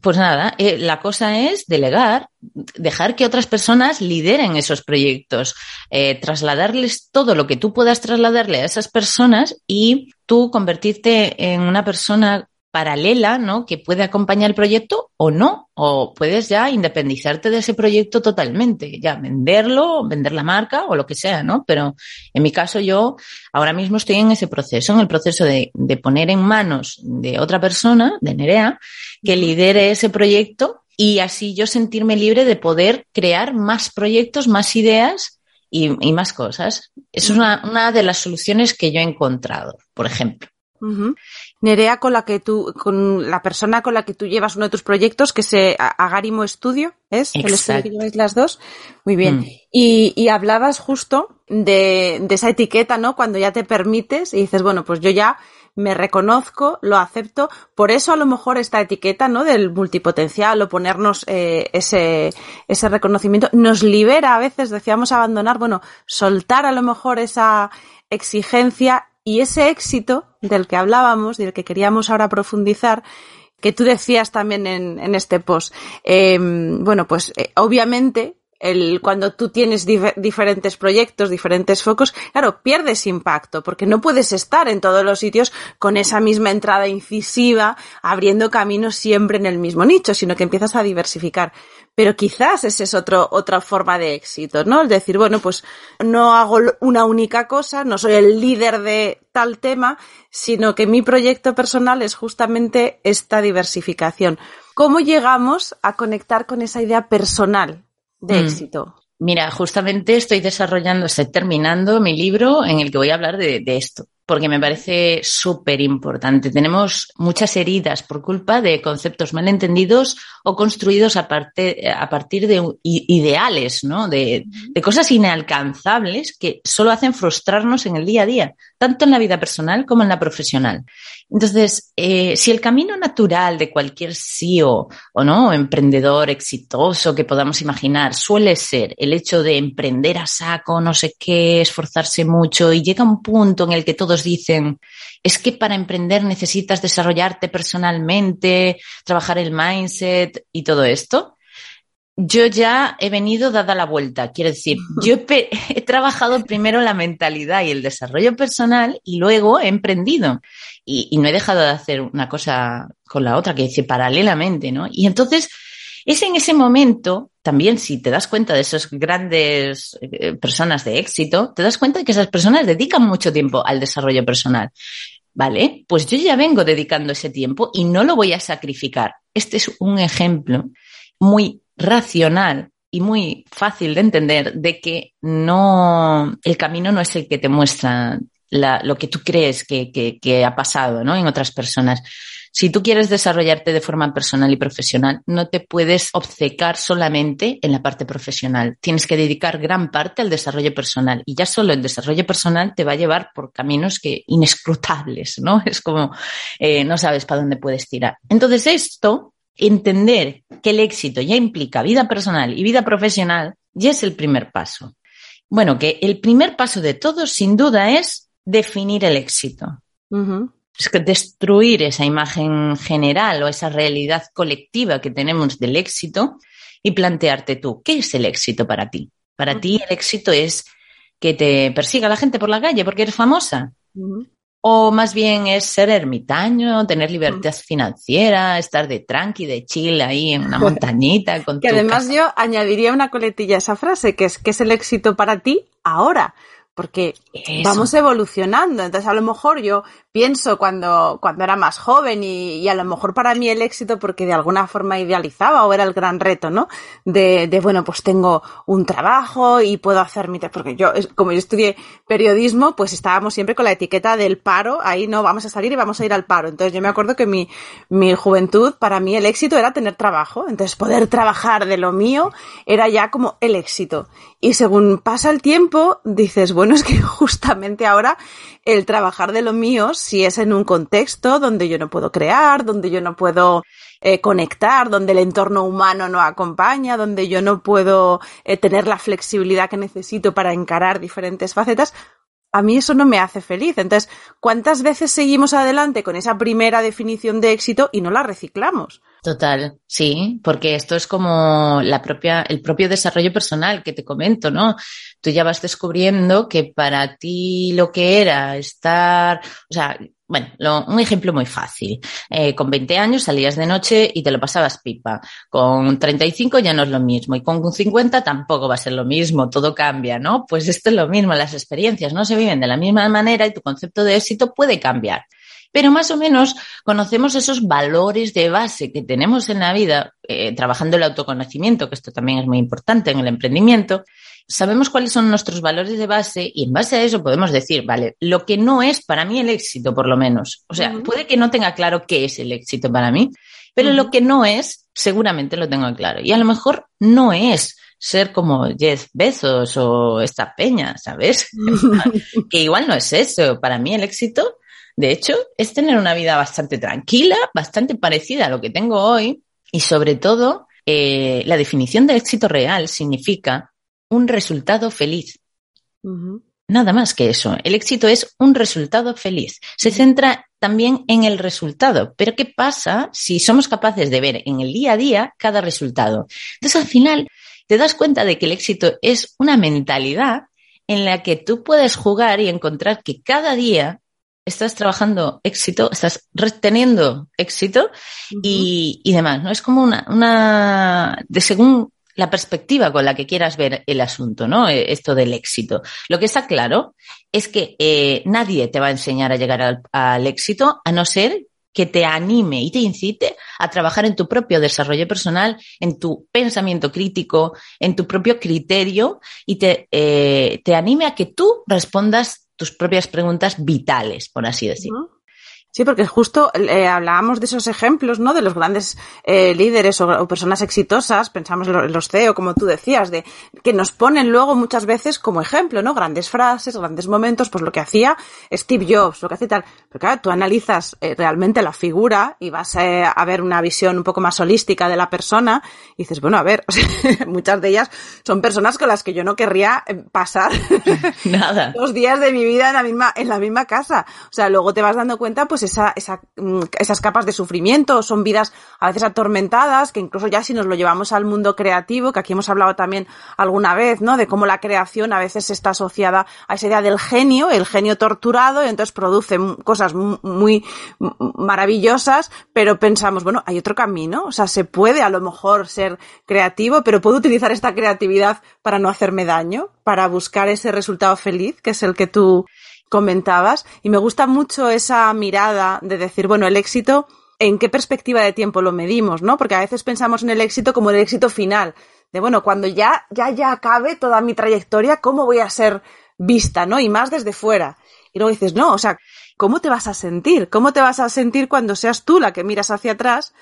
Pues nada, eh, la cosa es delegar, dejar que otras personas lideren esos proyectos, eh, trasladarles todo lo que tú puedas trasladarle a esas personas y tú convertirte en una persona paralela, ¿no? Que puede acompañar el proyecto o no, o puedes ya independizarte de ese proyecto totalmente, ya venderlo, vender la marca o lo que sea, ¿no? Pero en mi caso yo ahora mismo estoy en ese proceso, en el proceso de, de poner en manos de otra persona, de Nerea, que lidere ese proyecto y así yo sentirme libre de poder crear más proyectos, más ideas y, y más cosas. Es una, una de las soluciones que yo he encontrado, por ejemplo. Uh Nerea, con la que tú, con la persona con la que tú llevas uno de tus proyectos, que se Agarimo Estudio, ¿es? Exacto. El estudio que lleváis las dos. Muy bien. Mm. Y, y hablabas justo de, de esa etiqueta, ¿no? Cuando ya te permites y dices, bueno, pues yo ya me reconozco, lo acepto. Por eso a lo mejor esta etiqueta, ¿no? Del multipotencial o ponernos eh, ese, ese reconocimiento nos libera a veces, decíamos abandonar, bueno, soltar a lo mejor esa exigencia y ese éxito del que hablábamos, del que queríamos ahora profundizar, que tú decías también en, en este post, eh, bueno, pues eh, obviamente el, cuando tú tienes dif diferentes proyectos, diferentes focos, claro, pierdes impacto, porque no puedes estar en todos los sitios con esa misma entrada incisiva, abriendo caminos siempre en el mismo nicho, sino que empiezas a diversificar. Pero quizás esa es otro, otra forma de éxito, ¿no? El decir, bueno, pues no hago una única cosa, no soy el líder de tal tema, sino que mi proyecto personal es justamente esta diversificación. ¿Cómo llegamos a conectar con esa idea personal de Mm. éxito? Mira, justamente estoy desarrollando, estoy terminando mi libro en el que voy a hablar de, de esto, porque me parece súper importante. Tenemos muchas heridas por culpa de conceptos malentendidos o construidos a, parte- a partir de ideales, ¿no? De, de cosas inalcanzables que solo hacen frustrarnos en el día a día, tanto en la vida personal como en la profesional. Entonces, eh, si el camino natural de cualquier CEO o no, emprendedor exitoso que podamos imaginar suele ser el hecho de emprender a saco, no sé qué, esforzarse mucho y llega un punto en el que todos dicen, es que para emprender necesitas desarrollarte personalmente, trabajar el mindset y todo esto. Yo ya he venido dada la vuelta, quiero decir, yo he, trabajado primero la mentalidad y el desarrollo personal y luego he emprendido y, y no he dejado de hacer una cosa con la otra, que dice paralelamente, ¿no? Y entonces es en ese momento, también si te das cuenta de esas grandes eh, personas de éxito, te das cuenta de que esas personas dedican mucho tiempo al desarrollo personal. Vale, pues yo ya vengo dedicando ese tiempo y no lo voy a sacrificar. Este es un ejemplo muy racional y muy fácil de entender de que no, el camino no es el que te muestra la- lo que tú crees que, que- que ha pasado ¿no? en otras personas. Si tú quieres desarrollarte de forma personal y profesional, no te puedes obcecar solamente en la parte profesional. Tienes que dedicar gran parte al desarrollo personal y ya solo el desarrollo personal te va a llevar por caminos que inescrutables, ¿no? Es como eh, no sabes para dónde puedes tirar. Entonces esto, entender que el éxito ya implica vida personal y vida profesional, ya es el primer paso. Bueno, que el primer paso de todo, sin duda, es definir el éxito destruir esa imagen general o esa realidad colectiva que tenemos del éxito y plantearte tú, ¿qué es el éxito para ti? Para ti el éxito es que te persiga la gente por la calle porque eres famosa. O más bien es ser ermitaño, tener libertad financiera, estar de tranqui, de chill ahí en una montañita con Que tu además casa. yo añadiría una coletilla a esa frase, que es que es el éxito para ti ahora. Porque Eso. vamos evolucionando. Entonces, a lo mejor yo pienso cuando, cuando era más joven y, y a lo mejor para mí el éxito, porque de alguna forma idealizaba o era el gran reto, ¿no? De, de bueno, pues tengo un trabajo y puedo hacer mi, porque yo, como yo estudié periodismo, pues estábamos siempre con la etiqueta del paro, ahí no, vamos a salir y vamos a ir al paro. Entonces yo me acuerdo que mi, mi juventud, para mí el éxito era tener trabajo. Entonces poder trabajar de lo mío era ya como el éxito. Y según pasa el tiempo, dices, bueno, es que justamente ahora el trabajar de lo mío, si es en un contexto donde yo no puedo crear, donde yo no puedo eh, conectar, donde el entorno humano no acompaña, donde yo no puedo eh, tener la flexibilidad que necesito para encarar diferentes facetas, a mí eso no me hace feliz. Entonces, ¿cuántas veces seguimos adelante con esa primera definición de éxito y no la reciclamos? Total, sí, porque esto es como la propia, el propio desarrollo personal que te comento, ¿no? Tú ya vas descubriendo que para ti lo que era estar, o sea, bueno, un ejemplo muy fácil. Eh, con 20 años salías de noche y te lo pasabas pipa. Con 35 ya no es lo mismo y con 50 tampoco va a ser lo mismo, todo cambia, ¿no? Pues esto es lo mismo, las experiencias no se viven de la misma manera y tu concepto de éxito puede cambiar pero más o menos conocemos esos valores de base que tenemos en la vida, eh, trabajando el autoconocimiento, que esto también es muy importante en el emprendimiento. Sabemos cuáles son nuestros valores de base y en base a eso podemos decir, vale, lo que no es para mí el éxito, por lo menos. O sea, puede que no tenga claro qué es el éxito para mí, pero lo que no es, seguramente lo tengo claro. Y a lo mejor no es ser como Jeff Bezos o esta peña, ¿sabes? que igual no es eso. Para mí el éxito de hecho, es tener una vida bastante tranquila, bastante parecida a lo que tengo hoy y sobre todo, eh, la definición de éxito real significa un resultado feliz. Nada más que eso. El éxito es un resultado feliz. Se centra también en el resultado. Pero ¿qué pasa si somos capaces de ver en el día a día cada resultado? Entonces, al final, te das cuenta de que el éxito es una mentalidad en la que tú puedes jugar y encontrar que cada día estás trabajando éxito, estás reteniendo éxito y, demás, ¿no? Es como una, una, de según la perspectiva con la que quieras ver el asunto, ¿no? Eh, esto del éxito. Lo que está claro es que eh, nadie te va a enseñar a llegar al, éxito a no ser que te anime y te incite a trabajar en tu propio desarrollo personal, en tu pensamiento crítico, en tu propio criterio y te, eh, te anime a que tú respondas tus propias preguntas vitales, por así decirlo. Sí, porque justo eh, hablábamos de esos ejemplos, ¿no? De los grandes eh, líderes o, personas exitosas, pensamos en los CEO, como tú decías, de que nos ponen luego muchas veces como ejemplo, ¿no? Grandes frases, grandes momentos, pues lo que hacía Steve Jobs, lo que hace tal. Pero claro, tú analizas eh, realmente la figura y vas a ver una visión un poco más holística de la persona y dices, bueno, a ver, muchas de ellas son personas con las que yo no querría pasar Nada. dos días de mi vida en la misma, en la misma casa. O sea, luego te vas dando cuenta, pues mm, esas capas de sufrimiento, son vidas a veces atormentadas, que incluso ya si nos lo llevamos al mundo creativo, que aquí hemos hablado también alguna vez, ¿no? De cómo la creación a veces está asociada a esa idea del genio, el genio torturado, y entonces produce cosas muy maravillosas, pero pensamos, bueno, hay otro camino, o sea, se puede a lo mejor ser creativo, pero puedo utilizar esta creatividad para no hacerme daño, para buscar ese resultado feliz, que es el que tú comentabas y me gusta mucho esa mirada de decir, bueno, el éxito, ¿en qué perspectiva de tiempo lo medimos, no? Porque a veces pensamos en el éxito como el éxito final, de bueno, cuando ya, ya, ya acabe toda mi trayectoria, ¿cómo voy a ser vista, no? Y más desde fuera. Y luego dices, no, o sea, ¿cómo te vas a sentir? ¿Cómo te vas a sentir cuando seas tú la que miras hacia atrás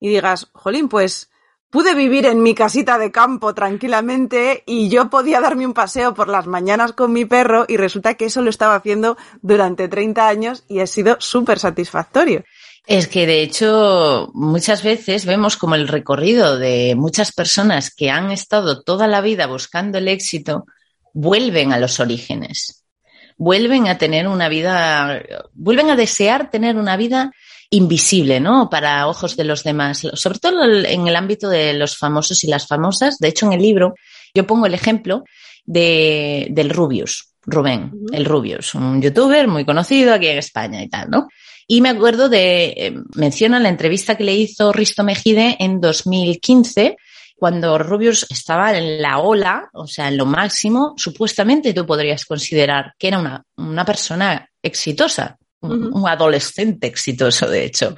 y digas, jolín, pues, pude vivir en mi casita de campo tranquilamente y yo podía darme un paseo por las mañanas con mi perro y resulta que eso lo estaba haciendo durante 30 años y ha sido súper satisfactorio. Es que de hecho muchas veces vemos como el recorrido de muchas personas que han estado toda la vida buscando el éxito vuelven a los orígenes, vuelven a tener una vida, vuelven a desear tener una vida invisible, ¿no? Para ojos de los demás, sobre todo en el ámbito de los famosos y las famosas. De hecho, en el libro yo pongo el ejemplo de, del Rubius, Rubén, el Rubius, un youtuber muy conocido aquí en España y tal, ¿no? Y me acuerdo de, eh, menciona la entrevista que le hizo Risto Mejide en 2015, cuando Rubius estaba en la ola, o sea, en lo máximo, supuestamente tú podrías considerar que era una, una persona exitosa, un, adolescente exitoso, de hecho.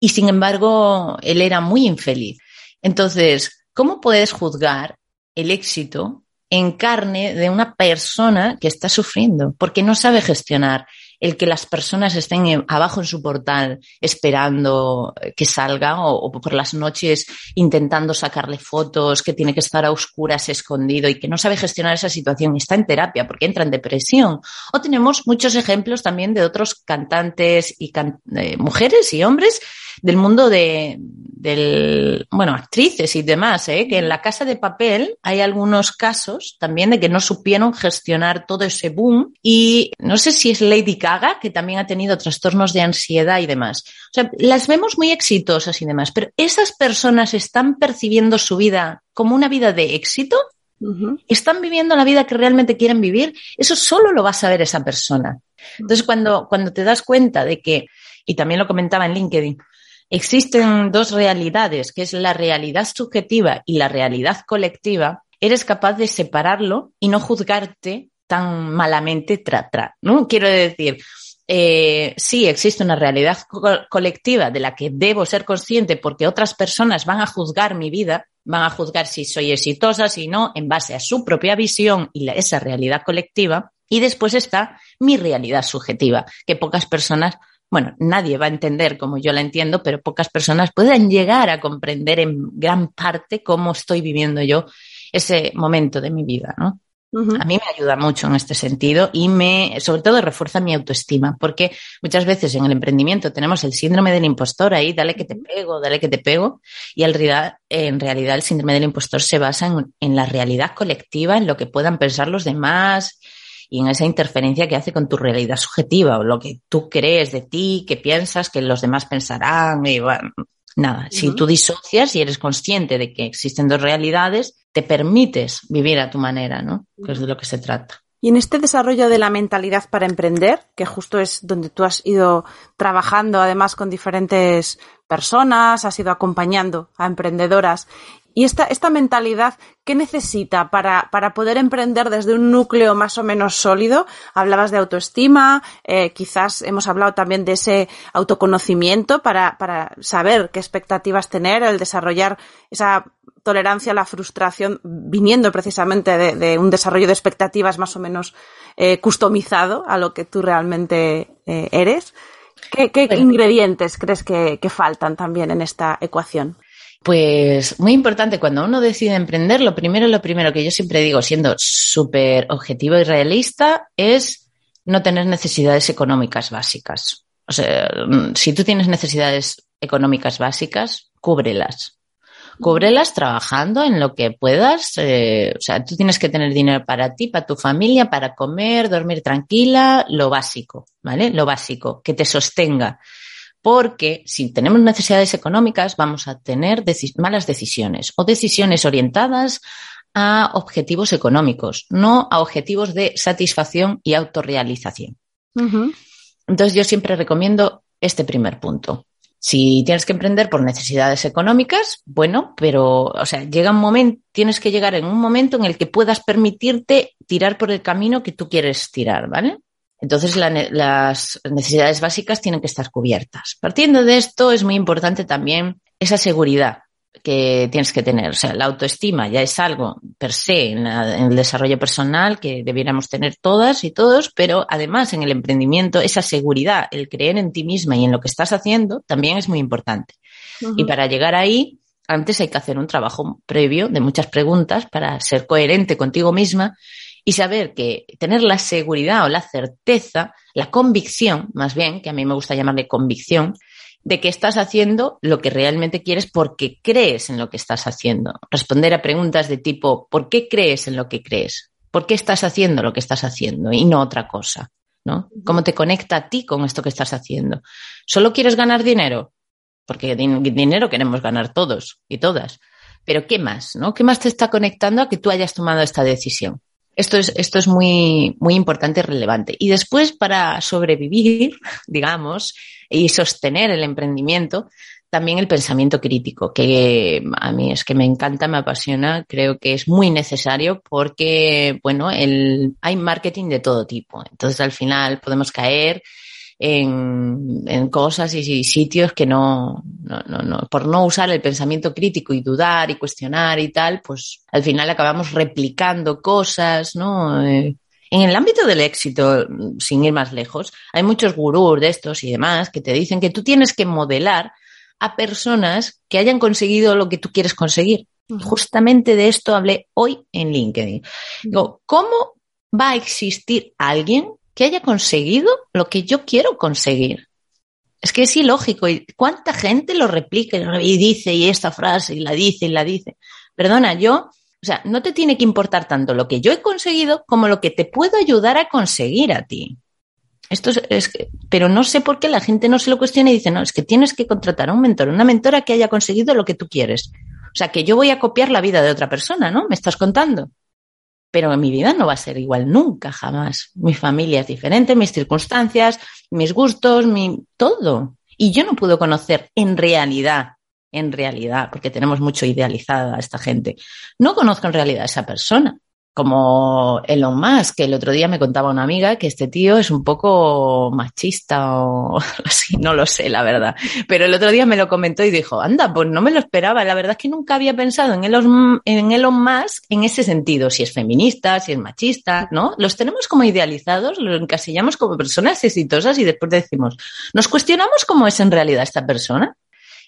Y sin embargo, él era muy infeliz. Entonces, ¿cómo puedes juzgar el éxito en carne de una persona que está sufriendo? Porque no sabe gestionar el que las personas estén abajo en su portal esperando que salga o, por las noches intentando sacarle fotos, que tiene que estar a oscuras, escondido y que no sabe gestionar esa situación, está en terapia porque entra en depresión. O tenemos muchos ejemplos también de otros cantantes y mujeres y hombres del mundo de, del, bueno, actrices y demás, ¿eh? que en la casa de papel hay algunos casos también de que no supieron gestionar todo ese boom y no sé si es Lady Gaga, que también ha tenido trastornos de ansiedad y demás. O sea, las vemos muy exitosas y demás, pero esas personas están percibiendo su vida como una vida de éxito. ¿Están viviendo la vida que realmente quieren vivir? Eso solo lo va a saber esa persona. Entonces, cuando, cuando te das cuenta de que, y también lo comentaba en LinkedIn, existen dos realidades, que es la realidad subjetiva y la realidad colectiva, eres capaz de separarlo y no juzgarte tan malamente tra, tra ¿no? Quiero decir, eh, sí existe una realidad colectiva de la que debo ser consciente porque otras personas van a juzgar mi vida, van a juzgar si soy exitosa, si no, en base a su propia visión y esa realidad colectiva. Y después está mi realidad subjetiva, que pocas personas bueno, nadie va a entender como yo la entiendo, pero pocas personas pueden llegar a comprender en gran parte cómo estoy viviendo yo ese momento de mi vida, ¿no? A mí me ayuda mucho en este sentido y me, sobre todo, refuerza mi autoestima, porque muchas veces en el emprendimiento tenemos el síndrome del impostor ahí, dale que te pego, dale que te pego, y en realidad, en realidad el síndrome del impostor se basa en, en la realidad colectiva, en lo que puedan pensar los demás, y en esa interferencia que hace con tu realidad subjetiva o lo que tú crees de ti, que piensas, que los demás pensarán y bueno, nada. Si tú disocias y eres consciente de que existen dos realidades, te permites vivir a tu manera, ¿no? Que es de lo que se trata. Y en este desarrollo de la mentalidad para emprender, que justo es donde tú has ido trabajando además con diferentes personas, has ido acompañando a emprendedoras y esta, esta mentalidad, ¿qué necesita para, para poder emprender desde un núcleo más o menos sólido? Hablabas de autoestima, eh, quizás hemos hablado también de ese autoconocimiento para, para saber qué expectativas tener, el desarrollar esa tolerancia a la frustración viniendo precisamente de, de un desarrollo de expectativas más o menos eh, customizado a lo que tú realmente eh, eres. ¿Qué, qué ingredientes crees que, que faltan también en esta ecuación? Pues muy importante, cuando uno decide emprender, lo primero, lo primero que yo siempre digo, siendo súper objetivo y realista, es no tener necesidades económicas básicas. O sea, mm, si tú tienes necesidades económicas básicas, cúbrelas. Cúbrelas trabajando en lo que puedas. Eh, o sea, tú tienes que tener dinero para ti, para tu familia, para comer, dormir tranquila, lo básico, ¿vale? Lo básico, que te sostenga porque si tenemos necesidades económicas vamos a tener malas decisiones o decisiones orientadas a objetivos económicos, no a objetivos de satisfacción y autorrealización. Entonces yo siempre recomiendo este primer punto. Si tienes que emprender por necesidades económicas, bueno, pero, o sea, llega un momento, tienes que llegar en un momento en el que puedas permitirte tirar por el camino que tú quieres tirar, ¿vale? Entonces, las necesidades básicas tienen que estar cubiertas. Partiendo de esto, es muy importante también esa seguridad que tienes que tener. O sea, la autoestima ya es algo per se en, el desarrollo personal que debiéramos tener todas y todos, pero además en el emprendimiento, esa seguridad, el creer en ti misma y en lo que estás haciendo, también es muy importante. Y para llegar ahí, antes hay que hacer un trabajo previo de muchas preguntas para ser coherente contigo misma y saber que tener la seguridad o la certeza, la convicción, más bien, que a mí me gusta llamarle convicción, de que estás haciendo lo que realmente quieres porque crees en lo que estás haciendo. Responder a preguntas de tipo, ¿por qué crees en lo que crees? ¿Por qué estás haciendo lo que estás haciendo y no otra cosa? ¿No? ¿Cómo te conecta a ti con esto que estás haciendo? ¿Solo quieres ganar dinero? Porque dinero queremos ganar todos y todas. Pero ¿qué más? ¿No? ¿Qué más te está conectando a que tú hayas tomado esta decisión? Esto es, esto es muy, muy importante y relevante. Y después, para sobrevivir, digamos, y sostener el emprendimiento, también el pensamiento crítico, que a mí es que me encanta, me apasiona, creo que es muy necesario porque, bueno, el, hay marketing de todo tipo. Entonces, al final podemos caer en, cosas y, sitios que no, no, no, por no usar el pensamiento crítico y dudar y cuestionar y tal, pues al final acabamos replicando cosas, ¿no? Eh, en el ámbito del éxito, sin ir más lejos, hay muchos gurús de estos y demás que te dicen que tú tienes que modelar a personas que hayan conseguido lo que tú quieres conseguir. Justamente de esto hablé hoy en LinkedIn. Digo, ¿cómo va a existir alguien que haya conseguido lo que yo quiero conseguir. Es que es ilógico. ¿Y cuánta gente lo replica y dice y esta frase y la dice y la dice? Perdona, yo, o sea, no te tiene que importar tanto lo que yo he conseguido como lo que te puedo ayudar a conseguir a ti. Esto es, es pero no sé por qué la gente no se lo cuestiona y dice, no, es que tienes que contratar a un mentor, una mentora que haya conseguido lo que tú quieres. O sea, que yo voy a copiar la vida de otra persona, ¿no? Me estás contando. Pero mi vida no va a ser igual nunca, jamás. Mi familia es diferente, mis circunstancias, mis gustos, mi todo. Y yo no puedo conocer en realidad, en realidad, porque tenemos mucho idealizada a esta gente, no conozco en realidad a esa persona como Elon Musk, que el otro día me contaba una amiga que este tío es un poco machista o así, no lo sé, la verdad. Pero el otro día me lo comentó y dijo, anda, pues no me lo esperaba. La verdad es que nunca había pensado en Elon, en Elon Musk en ese sentido, si es feminista, si es machista, ¿no? Los tenemos como idealizados, los encasillamos como personas exitosas y después decimos, ¿nos cuestionamos cómo es en realidad esta persona?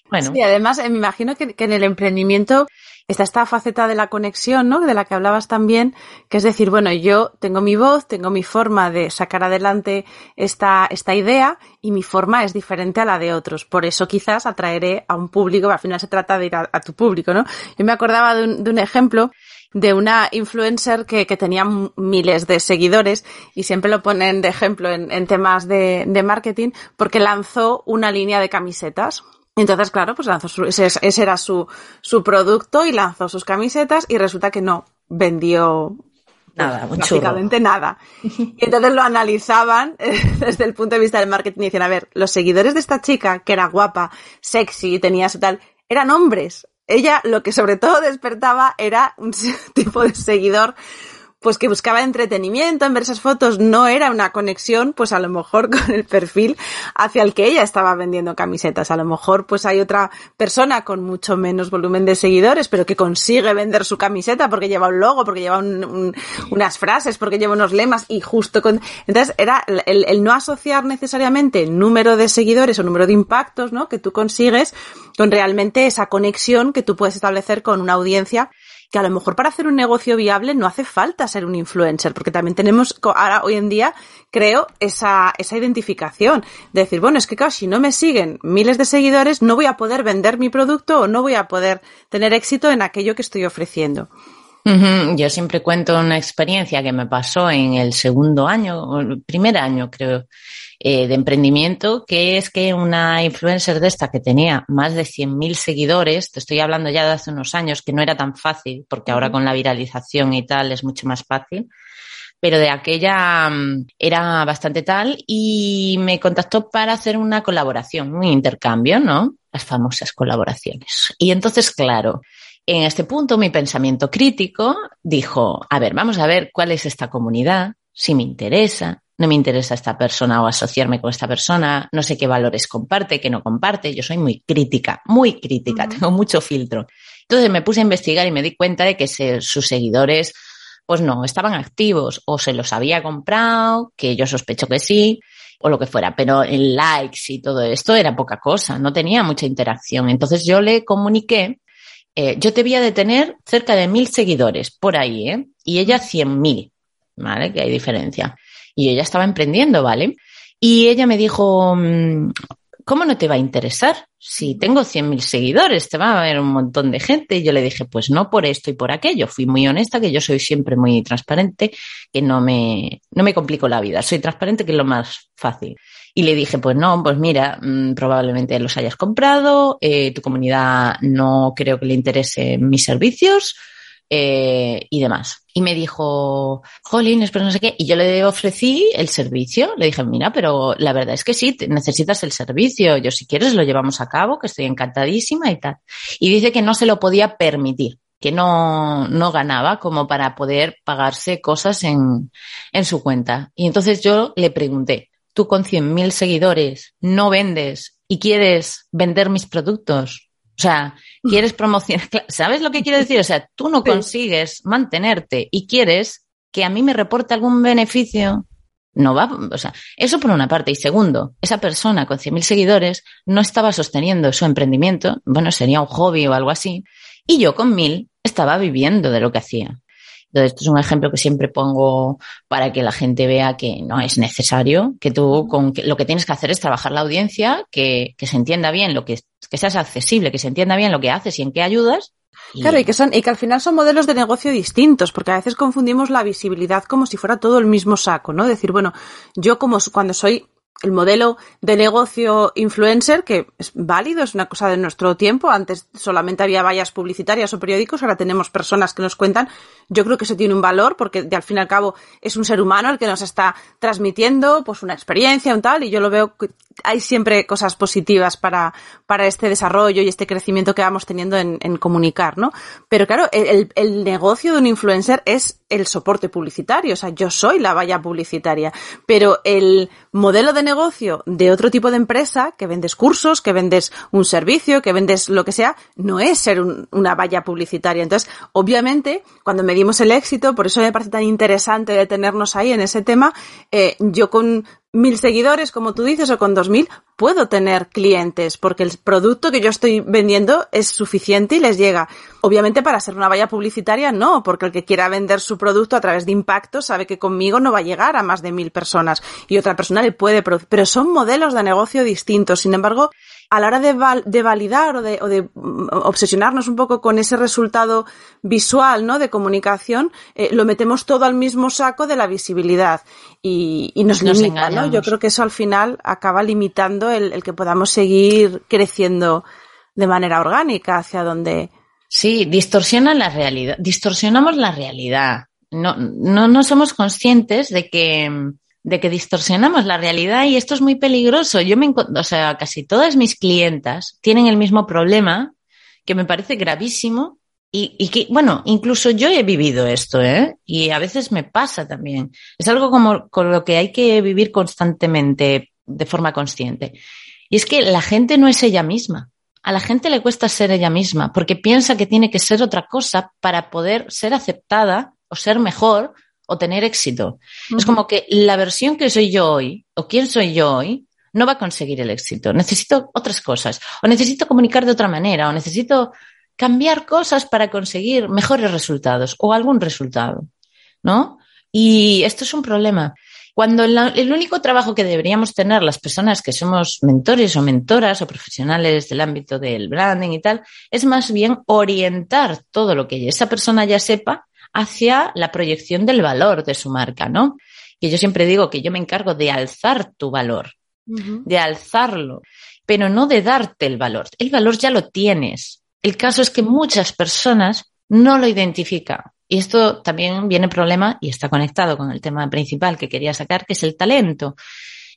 Bueno. Sí, además eh, me imagino que, que en el emprendimiento está esta faceta de la conexión, ¿no? De la que hablabas también, que es decir, bueno, yo tengo mi voz, tengo mi forma de sacar adelante esta, esta idea y mi forma es diferente a la de otros. Por eso quizás atraeré a un público, al final se trata de ir a, tu público, ¿no? Yo me acordaba de un, de un ejemplo de una influencer que, que, tenía miles de seguidores y siempre lo ponen de ejemplo en, en temas de, de marketing porque lanzó una línea de camisetas entonces, claro, pues lanzó su, ese, ese, era su, su producto y lanzó sus camisetas y resulta que no vendió nada, prácticamente nada. Y entonces lo analizaban desde el punto de vista del marketing y decían, a ver, los seguidores de esta chica, que era guapa, sexy, tenía su tal, eran hombres. Ella lo que sobre todo despertaba era un tipo de seguidor pues que buscaba entretenimiento en ver esas fotos, no era una conexión, pues a lo mejor con el perfil hacia el que ella estaba vendiendo camisetas. A lo mejor pues hay otra persona con mucho menos volumen de seguidores, pero que consigue vender su camiseta porque lleva un logo, porque lleva unas frases, porque lleva unos lemas y justo con... Entonces era el, el no asociar necesariamente número de seguidores o número de impactos, ¿no? Que tú consigues con realmente esa conexión que tú puedes establecer con una audiencia que a lo mejor para hacer un negocio viable no hace falta ser un influencer, porque también tenemos ahora hoy en día, creo, esa, esa identificación. De decir, bueno, es que claro, si no me siguen miles de seguidores, no voy a poder vender mi producto o no voy a poder tener éxito en aquello que estoy ofreciendo. Yo siempre cuento una experiencia que me pasó en el segundo año, o el primer año creo, eh, de emprendimiento, que es que una influencer de esta que tenía más de 100.000 seguidores, te estoy hablando ya de hace unos años, que no era tan fácil, porque ahora con la viralización y tal es mucho más fácil, pero de aquella mm, era bastante tal y me contactó para hacer una colaboración, un intercambio, ¿no? Las famosas colaboraciones. Y entonces, claro, en este punto mi pensamiento crítico dijo, a ver, vamos a ver cuál es esta comunidad, si me interesa, no me interesa esta persona o asociarme con esta persona, no sé qué valores comparte, qué no comparte, yo soy muy crítica, muy crítica, tengo mucho filtro. Entonces me puse a investigar y me di cuenta de que sus seguidores, pues no, estaban activos o se los había comprado, que yo sospecho que sí, o lo que fuera, pero en likes y todo esto era poca cosa, no tenía mucha interacción. Entonces yo le comuniqué, eh, yo te voy a detener cerca de mil seguidores por ahí, ¿eh? Y ella cien mil, ¿vale? Que hay diferencia y ella estaba emprendiendo, ¿vale? Y ella me dijo, mm, ¿cómo no te va a interesar? Si tengo 100.000 seguidores, te va a ver un montón de gente. Y yo le dije, pues no por esto y por aquello. Fui muy honesta, que yo soy siempre muy transparente, que no me, no me complico la vida. Soy transparente, que es lo más fácil. Y le dije, pues no, pues mira, mm, probablemente los hayas comprado, eh, tu comunidad no creo que le interese mis servicios, eh, y demás. Y me dijo, Jolín, espero no sé qué. Y yo le ofrecí el servicio. Le dije, mira, pero la verdad es que sí, necesitas el servicio. Yo si quieres lo llevamos a cabo, que estoy encantadísima y tal. Y dice que no se lo podía permitir que no, no ganaba como para poder pagarse cosas en, en su cuenta. Y entonces yo le pregunté, tú con 100.000 seguidores no vendes y quieres vender mis productos, o sea, quieres promocionar, ¿sabes lo que quiero decir? O sea, tú no consigues mantenerte y quieres que a mí me reporte algún beneficio. No va, o sea, eso por una parte. Y segundo, esa persona con 100.000 seguidores no estaba sosteniendo su emprendimiento, bueno, sería un hobby o algo así, y yo con 1.000 estaba viviendo de lo que hacía. Entonces, esto es un ejemplo que siempre pongo para que la gente vea que no es necesario, que tú con lo que tienes que hacer es trabajar la audiencia, que, que se entienda bien lo que, que seas accesible, que se entienda bien lo que haces y en qué ayudas Claro, y que, son, y que al final son modelos de negocio distintos, porque a veces confundimos la visibilidad como si fuera todo el mismo saco, ¿no? Decir, bueno, yo como cuando soy el modelo de negocio influencer, que es válido, es una cosa de nuestro tiempo. Antes solamente había vallas publicitarias o periódicos, ahora tenemos personas que nos cuentan. Yo creo que eso tiene un valor porque al fin y al cabo es un ser humano el que nos está transmitiendo pues una experiencia, un tal, y yo lo veo hay siempre cosas positivas para, para este desarrollo y este crecimiento que vamos teniendo en, en comunicar, ¿no? Pero claro, el, el negocio de un influencer es el soporte publicitario, o sea, yo soy la valla publicitaria, pero el modelo de negocio de otro tipo de empresa, que vendes cursos, que vendes un servicio, que vendes lo que sea, no es ser una valla publicitaria. Entonces, obviamente, cuando medimos el éxito, por eso me parece tan interesante detenernos ahí en ese tema, eh, yo con mil seguidores, como tú dices, o con dos mil, puedo tener clientes porque el producto que yo estoy vendiendo es suficiente y les llega. Obviamente para ser una valla publicitaria no, porque el que quiera vender su producto a través de impacto sabe que conmigo no va a llegar a más de mil personas y otra persona le puede producir. Pero son modelos de negocio distintos. Sin embargo, a la hora de, de validar o de, o de, mm, obsesionarnos un poco con ese resultado visual, ¿no? De comunicación, eh, lo metemos todo al mismo saco de la visibilidad y, y nos, nos, limita, ¿no? Yo creo que eso al final acaba limitando el, el, que podamos seguir creciendo de manera orgánica hacia donde. Sí, distorsiona la realidad, distorsionamos la realidad. No, no, no somos conscientes de que de que distorsionamos la realidad y esto es muy peligroso. Yo me, o sea, casi todas mis clientas tienen el mismo problema que me parece gravísimo y, y, que, bueno, incluso yo he vivido esto, ¿eh? Y a veces me pasa también. Es algo como con lo que hay que vivir constantemente de forma consciente. Y es que la gente no es ella misma. A la gente le cuesta ser ella misma porque piensa que tiene que ser otra cosa para poder ser aceptada o ser mejor o tener éxito. Uh -huh. Es como que la versión que soy yo hoy o quién soy yo hoy no va a conseguir el éxito. Necesito otras cosas o necesito comunicar de otra manera o necesito cambiar cosas para conseguir mejores resultados o algún resultado, ¿no? Y esto es un problema. Cuando la, el único trabajo que deberíamos tener las personas que somos mentores o mentoras o profesionales del ámbito del branding y tal, es más bien orientar todo lo que esa persona ya sepa hacia la proyección del valor de su marca, ¿no? Que yo siempre digo que yo me encargo de alzar tu valor, uh -huh. de alzarlo, pero no de darte el valor. El valor ya lo tienes. El caso es que muchas personas no lo identifican. Y esto también viene problema y está conectado con el tema principal que quería sacar, que es el talento.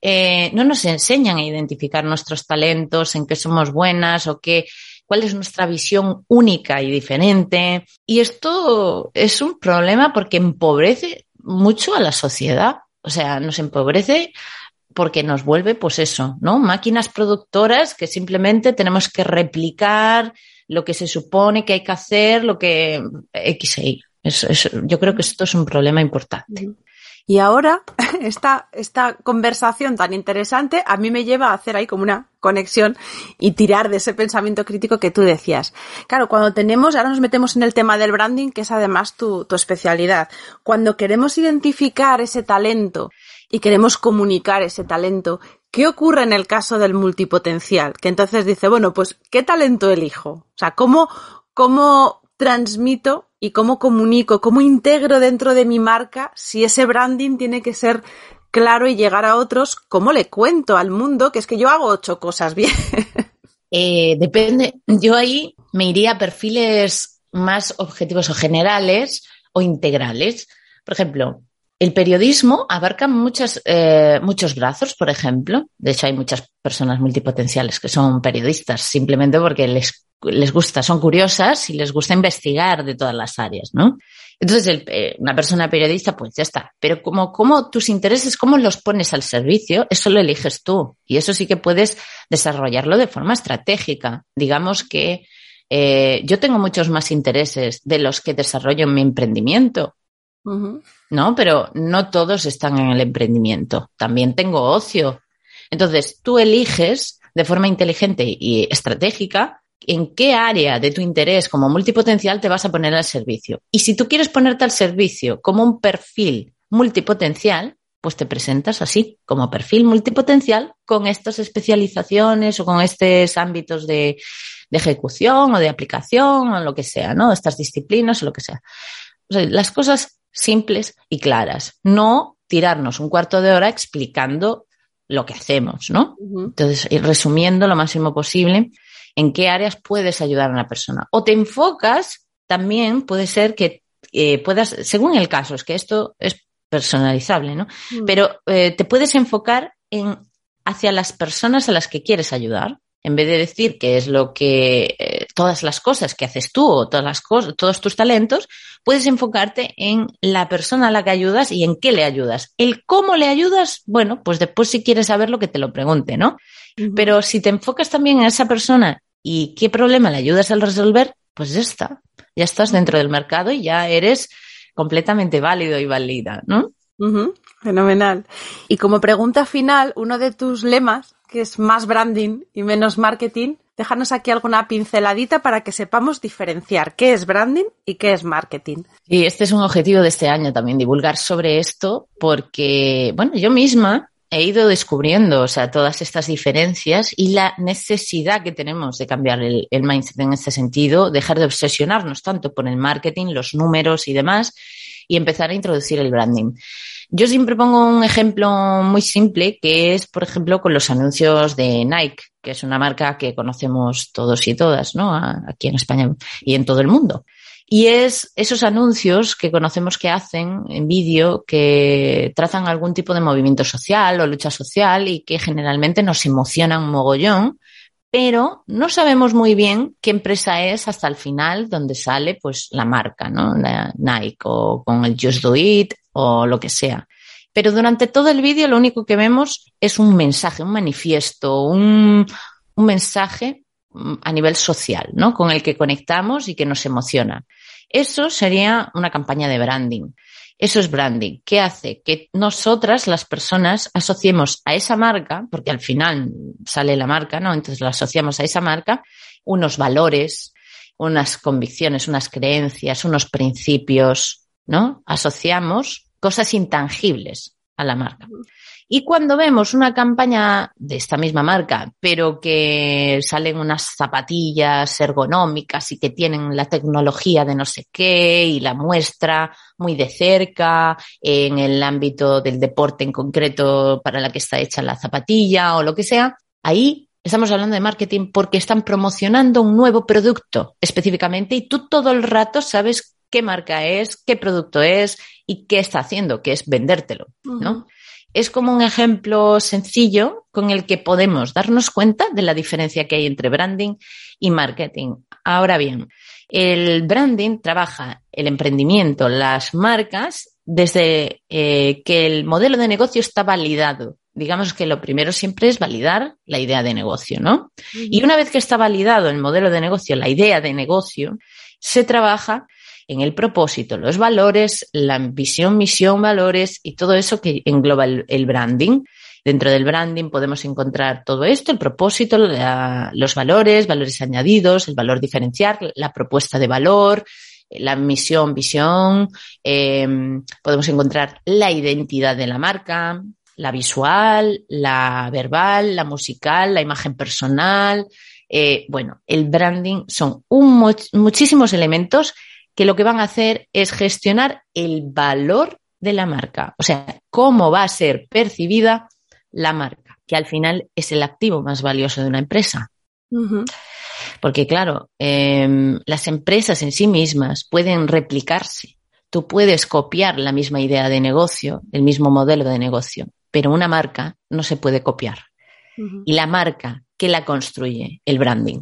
Eh, no nos enseñan a identificar nuestros talentos, en qué somos buenas o qué, cuál es nuestra visión única y diferente. Y esto es un problema porque empobrece mucho a la sociedad. O sea, nos empobrece porque nos vuelve, pues eso, ¿no? Máquinas productoras que simplemente tenemos que replicar lo que se supone que hay que hacer, lo que X e Y. Yo creo que esto es un problema importante. Y ahora, esta, esta conversación tan interesante a mí me lleva a hacer ahí como una conexión y tirar de ese pensamiento crítico que tú decías. Claro, cuando tenemos, ahora nos metemos en el tema del branding, que es además tu, tu especialidad. Cuando queremos identificar ese talento y queremos comunicar ese talento, ¿qué ocurre en el caso del multipotencial? Que entonces dice, bueno, pues, ¿qué talento elijo? O sea, ¿cómo, cómo transmito y cómo comunico, cómo integro dentro de mi marca si ese branding tiene que ser claro y llegar a otros, cómo le cuento al mundo que es que yo hago ocho cosas bien. Eh, depende, yo ahí me iría a perfiles más objetivos o generales o integrales. Por ejemplo, el periodismo abarca muchas, eh, muchos brazos, por ejemplo. De hecho, hay muchas personas multipotenciales que son periodistas simplemente porque les les gusta, son curiosas y les gusta investigar de todas las áreas, ¿no? Entonces, eh, una persona periodista, pues ya está. Pero como, como tus intereses, cómo los pones al servicio, eso lo eliges tú. Y eso sí que puedes desarrollarlo de forma estratégica. Digamos que eh, yo tengo muchos más intereses de los que desarrollo en mi emprendimiento. ¿No? Pero no todos están en el emprendimiento. También tengo ocio. Entonces, tú eliges de forma inteligente y estratégica en qué área de tu interés como multipotencial te vas a poner al servicio. Y si tú quieres ponerte al servicio como un perfil multipotencial, pues te presentas así, como perfil multipotencial, con estas especializaciones o con estos ámbitos de, ejecución o de aplicación o lo que sea, ¿no? Estas disciplinas o lo que sea. las cosas simples y claras, no tirarnos un cuarto de hora explicando lo que hacemos, ¿no? Entonces, ir resumiendo lo máximo posible en qué áreas puedes ayudar a una persona. O te enfocas, también puede ser que eh, puedas, según el caso, es que esto es personalizable, ¿no? Mm. Pero eh, te puedes enfocar en hacia las personas a las que quieres ayudar. En vez de decir que es lo que eh, todas las cosas que haces tú o todas las cosas, todos tus talentos, puedes enfocarte en la persona a la que ayudas y en qué le ayudas. El cómo le ayudas, bueno, pues después si quieres saberlo que te lo pregunte, ¿no? Pero si te enfocas también en esa persona y qué problema le ayudas a resolver, pues ya está. Ya estás dentro del mercado y ya eres completamente válido y válida, ¿no? Fenomenal. Y como pregunta final, uno de tus lemas, que es más branding y menos marketing, déjanos aquí alguna pinceladita para que sepamos diferenciar qué es branding y qué es marketing. Y este es un objetivo de este año también, divulgar sobre esto, porque, bueno, yo misma he ido descubriendo, o sea, todas estas diferencias y la necesidad que tenemos de cambiar el, mindset en este sentido, dejar de obsesionarnos tanto por el marketing, los números y demás, y empezar a introducir el branding. Yo siempre pongo un ejemplo muy simple que es, por ejemplo, con los anuncios de Nike, que es una marca que conocemos todos y todas, ¿no? Aquí en España y en todo el mundo. Y es esos anuncios que conocemos que hacen en vídeo que trazan algún tipo de movimiento social o lucha social y que generalmente nos emocionan un mogollón, pero no sabemos muy bien qué empresa es hasta el final donde sale pues la marca, ¿no? La Nike o con el Just Do It o lo que sea. Pero durante todo el vídeo lo único que vemos es un mensaje, un manifiesto, un, un mensaje mm, a nivel social, ¿no? Con el que conectamos y que nos emociona. Eso sería una campaña de branding. Eso es branding. ¿Qué hace? Que nosotras, las personas, asociemos a esa marca, porque al final sale la marca, ¿no? Entonces la asociamos a esa marca, unos valores, unas convicciones, unas creencias, unos principios, ¿no? Asociamos cosas intangibles a la marca. Y cuando vemos una campaña de esta misma marca, pero que salen unas zapatillas ergonómicas y que tienen la tecnología de no sé qué y la muestra muy de cerca en el ámbito del deporte en concreto para la que está hecha la zapatilla o lo que sea, ahí Estamos hablando de marketing porque están promocionando un nuevo producto específicamente y tú todo el rato sabes qué marca es, qué producto es y qué está haciendo, que es vendértelo, ¿no? Es como un ejemplo sencillo con el que podemos darnos cuenta de la diferencia que hay entre branding y marketing. Ahora bien, el branding trabaja el emprendimiento, las marcas, desde eh, que el modelo de negocio está validado. Digamos que lo primero siempre es validar la idea de negocio, ¿no? Y una vez que está validado el modelo de negocio, la idea de negocio, se trabaja en el propósito, los valores, la visión, misión, valores y todo eso que engloba el, branding. Dentro del branding podemos encontrar todo esto, el propósito, los valores, valores añadidos, el valor diferencial, la propuesta de valor, la misión, visión, em, podemos encontrar la identidad de la marca, la visual, la verbal, la musical, la imagen personal. Eh, bueno, el branding son muchísimos elementos que lo que van a hacer es gestionar el valor de la marca, o sea, cómo va a ser percibida la marca, que al final es el activo más valioso de una empresa. Porque claro, em, las empresas en sí mismas pueden replicarse. Tú puedes copiar la misma idea de negocio, el mismo modelo de negocio, pero una marca no se puede copiar. Y la marca que la construye, el branding.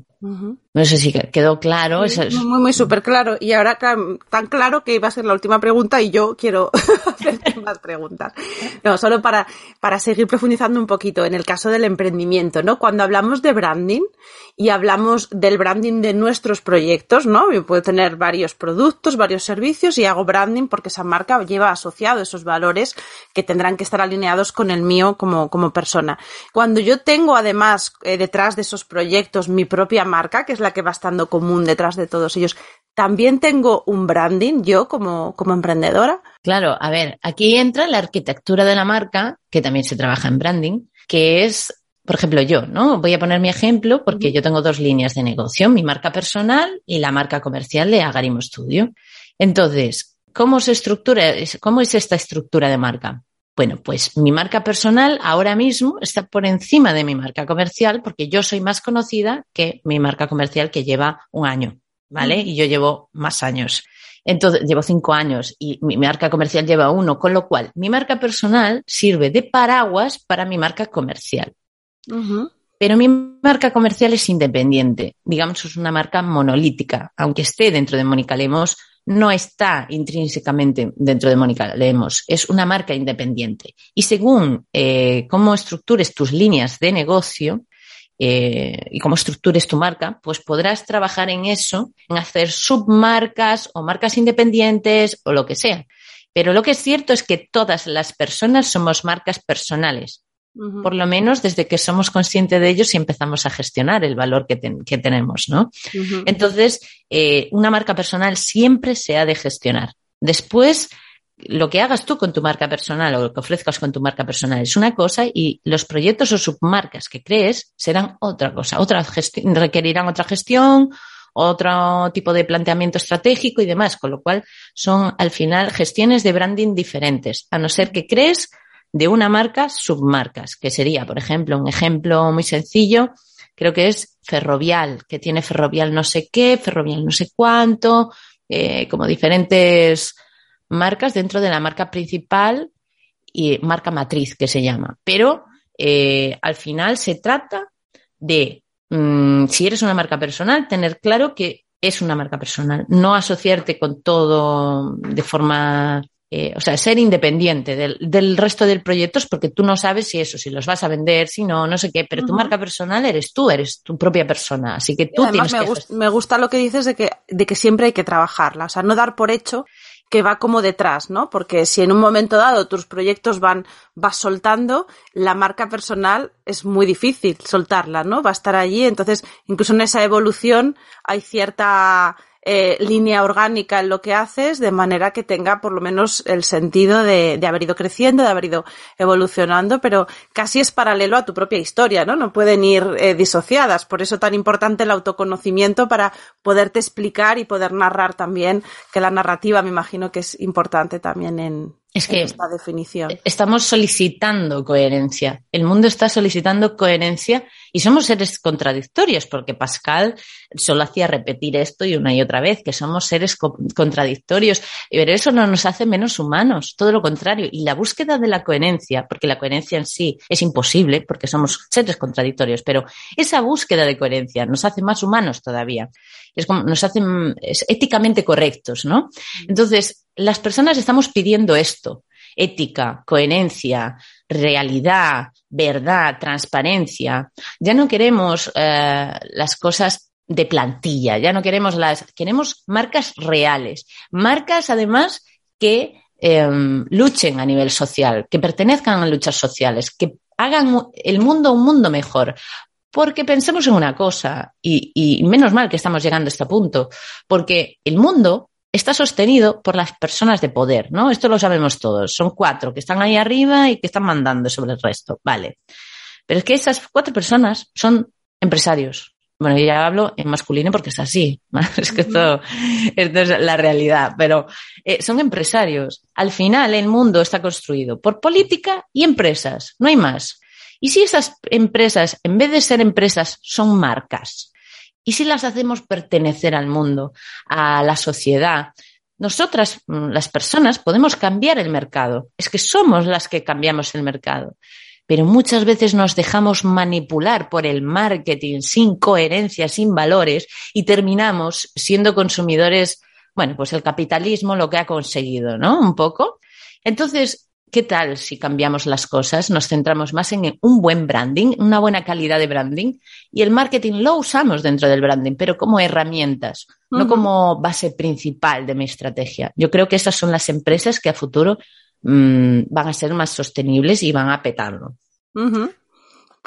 No sé si quedó claro. Muy, muy súper claro. Y ahora tan claro que iba a ser la última pregunta y yo quiero hacer más preguntas. No, solo para, para seguir profundizando un poquito en el caso del emprendimiento, ¿no? Cuando hablamos de branding y hablamos del branding de nuestros proyectos, ¿no? Yo puedo tener varios productos, varios servicios y hago branding porque esa marca lleva asociado esos valores que tendrán que estar alineados con el mío como, como persona. Cuando yo tengo además eh, detrás de esos proyectos mi propia marca, que es la que va estando común detrás de todos ellos. También tengo un branding yo como, como emprendedora. Claro, a ver, aquí entra la arquitectura de la marca, que también se trabaja en branding, que es por ejemplo, yo, ¿no? Voy a poner mi ejemplo porque yo tengo dos líneas de negocio, mi marca personal y la marca comercial de Agarimo Studio. Entonces, ¿cómo se estructura, cómo es esta estructura de marca? Bueno, pues mi marca personal ahora mismo está por encima de mi marca comercial porque yo soy más conocida que mi marca comercial que lleva un año, ¿vale? Y yo llevo más años. Entonces, llevo cinco años y mi marca comercial lleva uno, con lo cual mi marca personal sirve de paraguas para mi marca comercial. Pero mi marca comercial es independiente, digamos, es una marca monolítica, aunque esté dentro de Mónica Lemos, no está intrínsecamente dentro de Mónica Lemos, es una marca independiente. Y según eh, cómo estructures tus líneas de negocio eh, y cómo estructures tu marca, pues podrás trabajar en eso, en hacer submarcas o marcas independientes o lo que sea. Pero lo que es cierto es que todas las personas somos marcas personales por lo menos desde que somos conscientes de ellos y empezamos a gestionar el valor que, tenemos, ¿no? Entonces, eh, una marca personal siempre se ha de gestionar. Después, lo que hagas tú con tu marca personal o lo que ofrezcas con tu marca personal es una cosa y los proyectos o submarcas que crees serán otra cosa, otra requerirán otra gestión, otro tipo de planteamiento estratégico y demás, con lo cual son al final gestiones de branding diferentes, a no ser que crees de una marca submarcas, que sería, por ejemplo, un ejemplo muy sencillo, creo que es Ferrovial, que tiene Ferrovial no sé qué, Ferrovial no sé cuánto, eh, como diferentes marcas dentro de la marca principal y marca matriz que se llama. Pero eh, al final se trata de, mm, si eres una marca personal, tener claro que es una marca personal, no asociarte con todo de forma eh, o sea, ser independiente del, resto del proyecto porque tú no sabes si eso, si los vas a vender, si no, no sé qué, pero tu marca personal eres tú, eres tu propia persona, así que tú tienes me, que... me gusta lo que dices de que, de que siempre hay que trabajarla, o sea, no dar por hecho que va como detrás, ¿no? Porque si en un momento dado tus proyectos van, vas soltando, la marca personal es muy difícil soltarla, ¿no? Va a estar allí, entonces incluso en esa evolución hay cierta eh, línea orgánica en lo que haces, de manera que tenga por lo menos el sentido de, haber ido creciendo, de haber ido evolucionando, pero casi es paralelo a tu propia historia, ¿no? No pueden ir eh, disociadas. Por eso tan importante el autoconocimiento para poderte explicar y poder narrar también, que la narrativa me imagino que es importante también en, es que esta definición. estamos solicitando coherencia. El mundo está solicitando coherencia y somos seres contradictorios, porque Pascal solo hacía repetir esto y una y otra vez, que somos seres contradictorios. Pero eso no nos hace menos humanos, todo lo contrario. Y la búsqueda de la coherencia, porque la coherencia en sí es imposible, porque somos seres contradictorios, pero esa búsqueda de coherencia nos hace más humanos todavía. Es como, nos hace éticamente correctos, ¿no? Entonces, las personas estamos pidiendo esto, ética, coherencia, realidad, verdad, transparencia. Ya no queremos eh, las cosas de plantilla, ya no queremos las, queremos marcas reales, marcas además que em, luchen a nivel social, que pertenezcan a luchas sociales, que hagan el mundo un mundo mejor. Porque pensemos en una cosa, y, y menos mal que estamos llegando a este punto, porque el mundo está sostenido por las personas de poder, ¿no? Esto lo sabemos todos. Son cuatro que están ahí arriba y que están mandando sobre el resto. Vale. Pero es que esas cuatro personas son empresarios. Bueno, yo ya hablo en masculino porque es así. Es que esto, esto es la realidad. Pero eh, son empresarios. Al final, el mundo está construido por política y empresas. No hay más. Y si esas empresas, en vez de ser empresas, son marcas, ¿Y si las hacemos pertenecer al mundo, a la sociedad? Nosotras, mm, las personas, podemos cambiar el mercado. Es que somos las que cambiamos el mercado. Pero muchas veces nos dejamos manipular por el marketing sin coherencia, sin valores y terminamos siendo consumidores, bueno, pues el capitalismo lo que ha conseguido, ¿no? Un poco. Entonces, ¿Qué tal si cambiamos las cosas? Nos centramos más en un buen branding, una buena calidad de branding y el marketing lo usamos dentro del branding, pero como herramientas, no como base principal de mi estrategia. Yo creo que esas son las empresas que a futuro mm, van a ser más sostenibles y van a petarlo.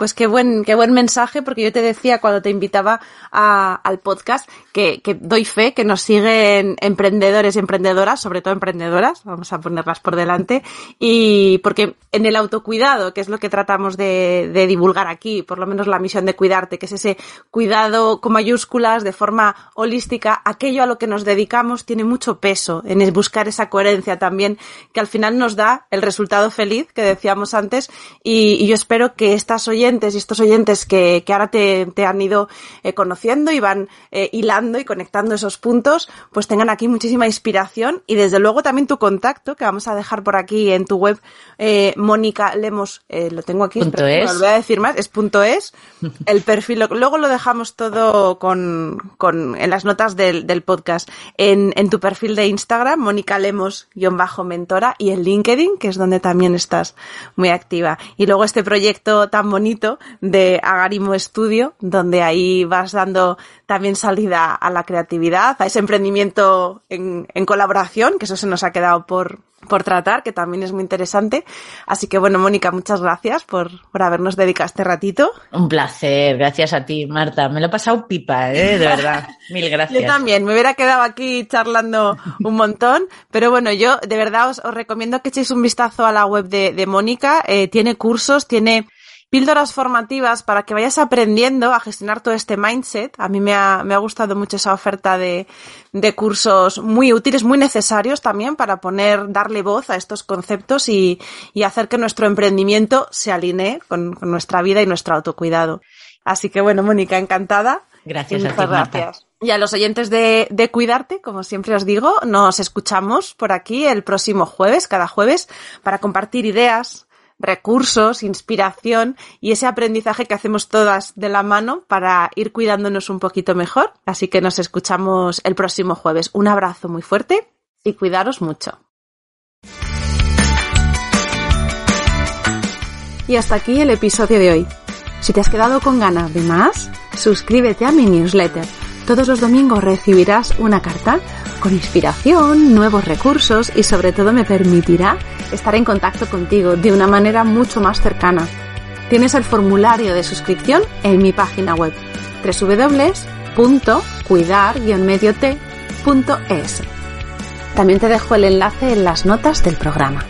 Pues qué buen, qué buen mensaje, porque yo te decía cuando te invitaba a, al podcast que, doy fe que nos siguen emprendedores y emprendedoras, sobre todo emprendedoras, vamos a ponerlas por delante, y porque en el autocuidado, que es lo que tratamos de, divulgar aquí, por lo menos la misión de cuidarte, que es ese cuidado con mayúsculas, de forma holística, aquello a lo que nos dedicamos tiene mucho peso en buscar esa coherencia también, que al final nos da el resultado feliz que decíamos antes, y, y yo espero que estas oyentes y estos oyentes que, que ahora te, te, han ido eh, conociendo y van eh, hilando y conectando esos puntos, pues tengan aquí muchísima inspiración y desde luego también tu contacto, que vamos a dejar por aquí en tu web, eh, Mónica Lemos, lo tengo aquí, punto es. no lo voy a decir más, es punto es, el perfil, luego lo dejamos todo con, con en las notas del, del podcast, en, en tu perfil de Instagram, Mónica Lemos-mentora y en LinkedIn, que es donde también estás muy activa. Y luego este proyecto tan bonito de Agarimo Studio, donde ahí vas dando también salida a la creatividad, a ese emprendimiento en, en colaboración, que eso se nos ha quedado por, por tratar, que también es muy interesante. Así que bueno, Mónica, muchas gracias por, por habernos dedicado este ratito. Un placer, gracias a ti, Marta. Me lo he pasado pipa, ¿eh? de verdad. Mil gracias. Yo también, me hubiera quedado aquí charlando un montón, pero bueno, yo de verdad os, os recomiendo que echéis un vistazo a la web de, de Mónica. Eh, tiene cursos, tiene píldoras formativas para que vayas aprendiendo a gestionar todo este mindset. A mí me ha, me ha gustado mucho esa oferta de, de, cursos muy útiles, muy necesarios también para poner, darle voz a estos conceptos y, y hacer que nuestro emprendimiento se alinee con, con, nuestra vida y nuestro autocuidado. Así que bueno, Mónica, encantada. Gracias a ti, gracias. Marta. Y a los oyentes de, de Cuidarte, como siempre os digo, nos escuchamos por aquí el próximo jueves, cada jueves, para compartir ideas, recursos, inspiración y ese aprendizaje que hacemos todas de la mano para ir cuidándonos un poquito mejor. Así que nos escuchamos el próximo jueves. Un abrazo muy fuerte y cuidaros mucho. Y hasta aquí el episodio de hoy. Si te has quedado con ganas de más, suscríbete a mi newsletter. Todos los domingos recibirás una carta con inspiración, nuevos recursos y sobre todo me permitirá estar en contacto contigo de una manera mucho más cercana. Tienes el formulario de suscripción en mi página web www.cuidar-medioT.es. También te dejo el enlace en las notas del programa.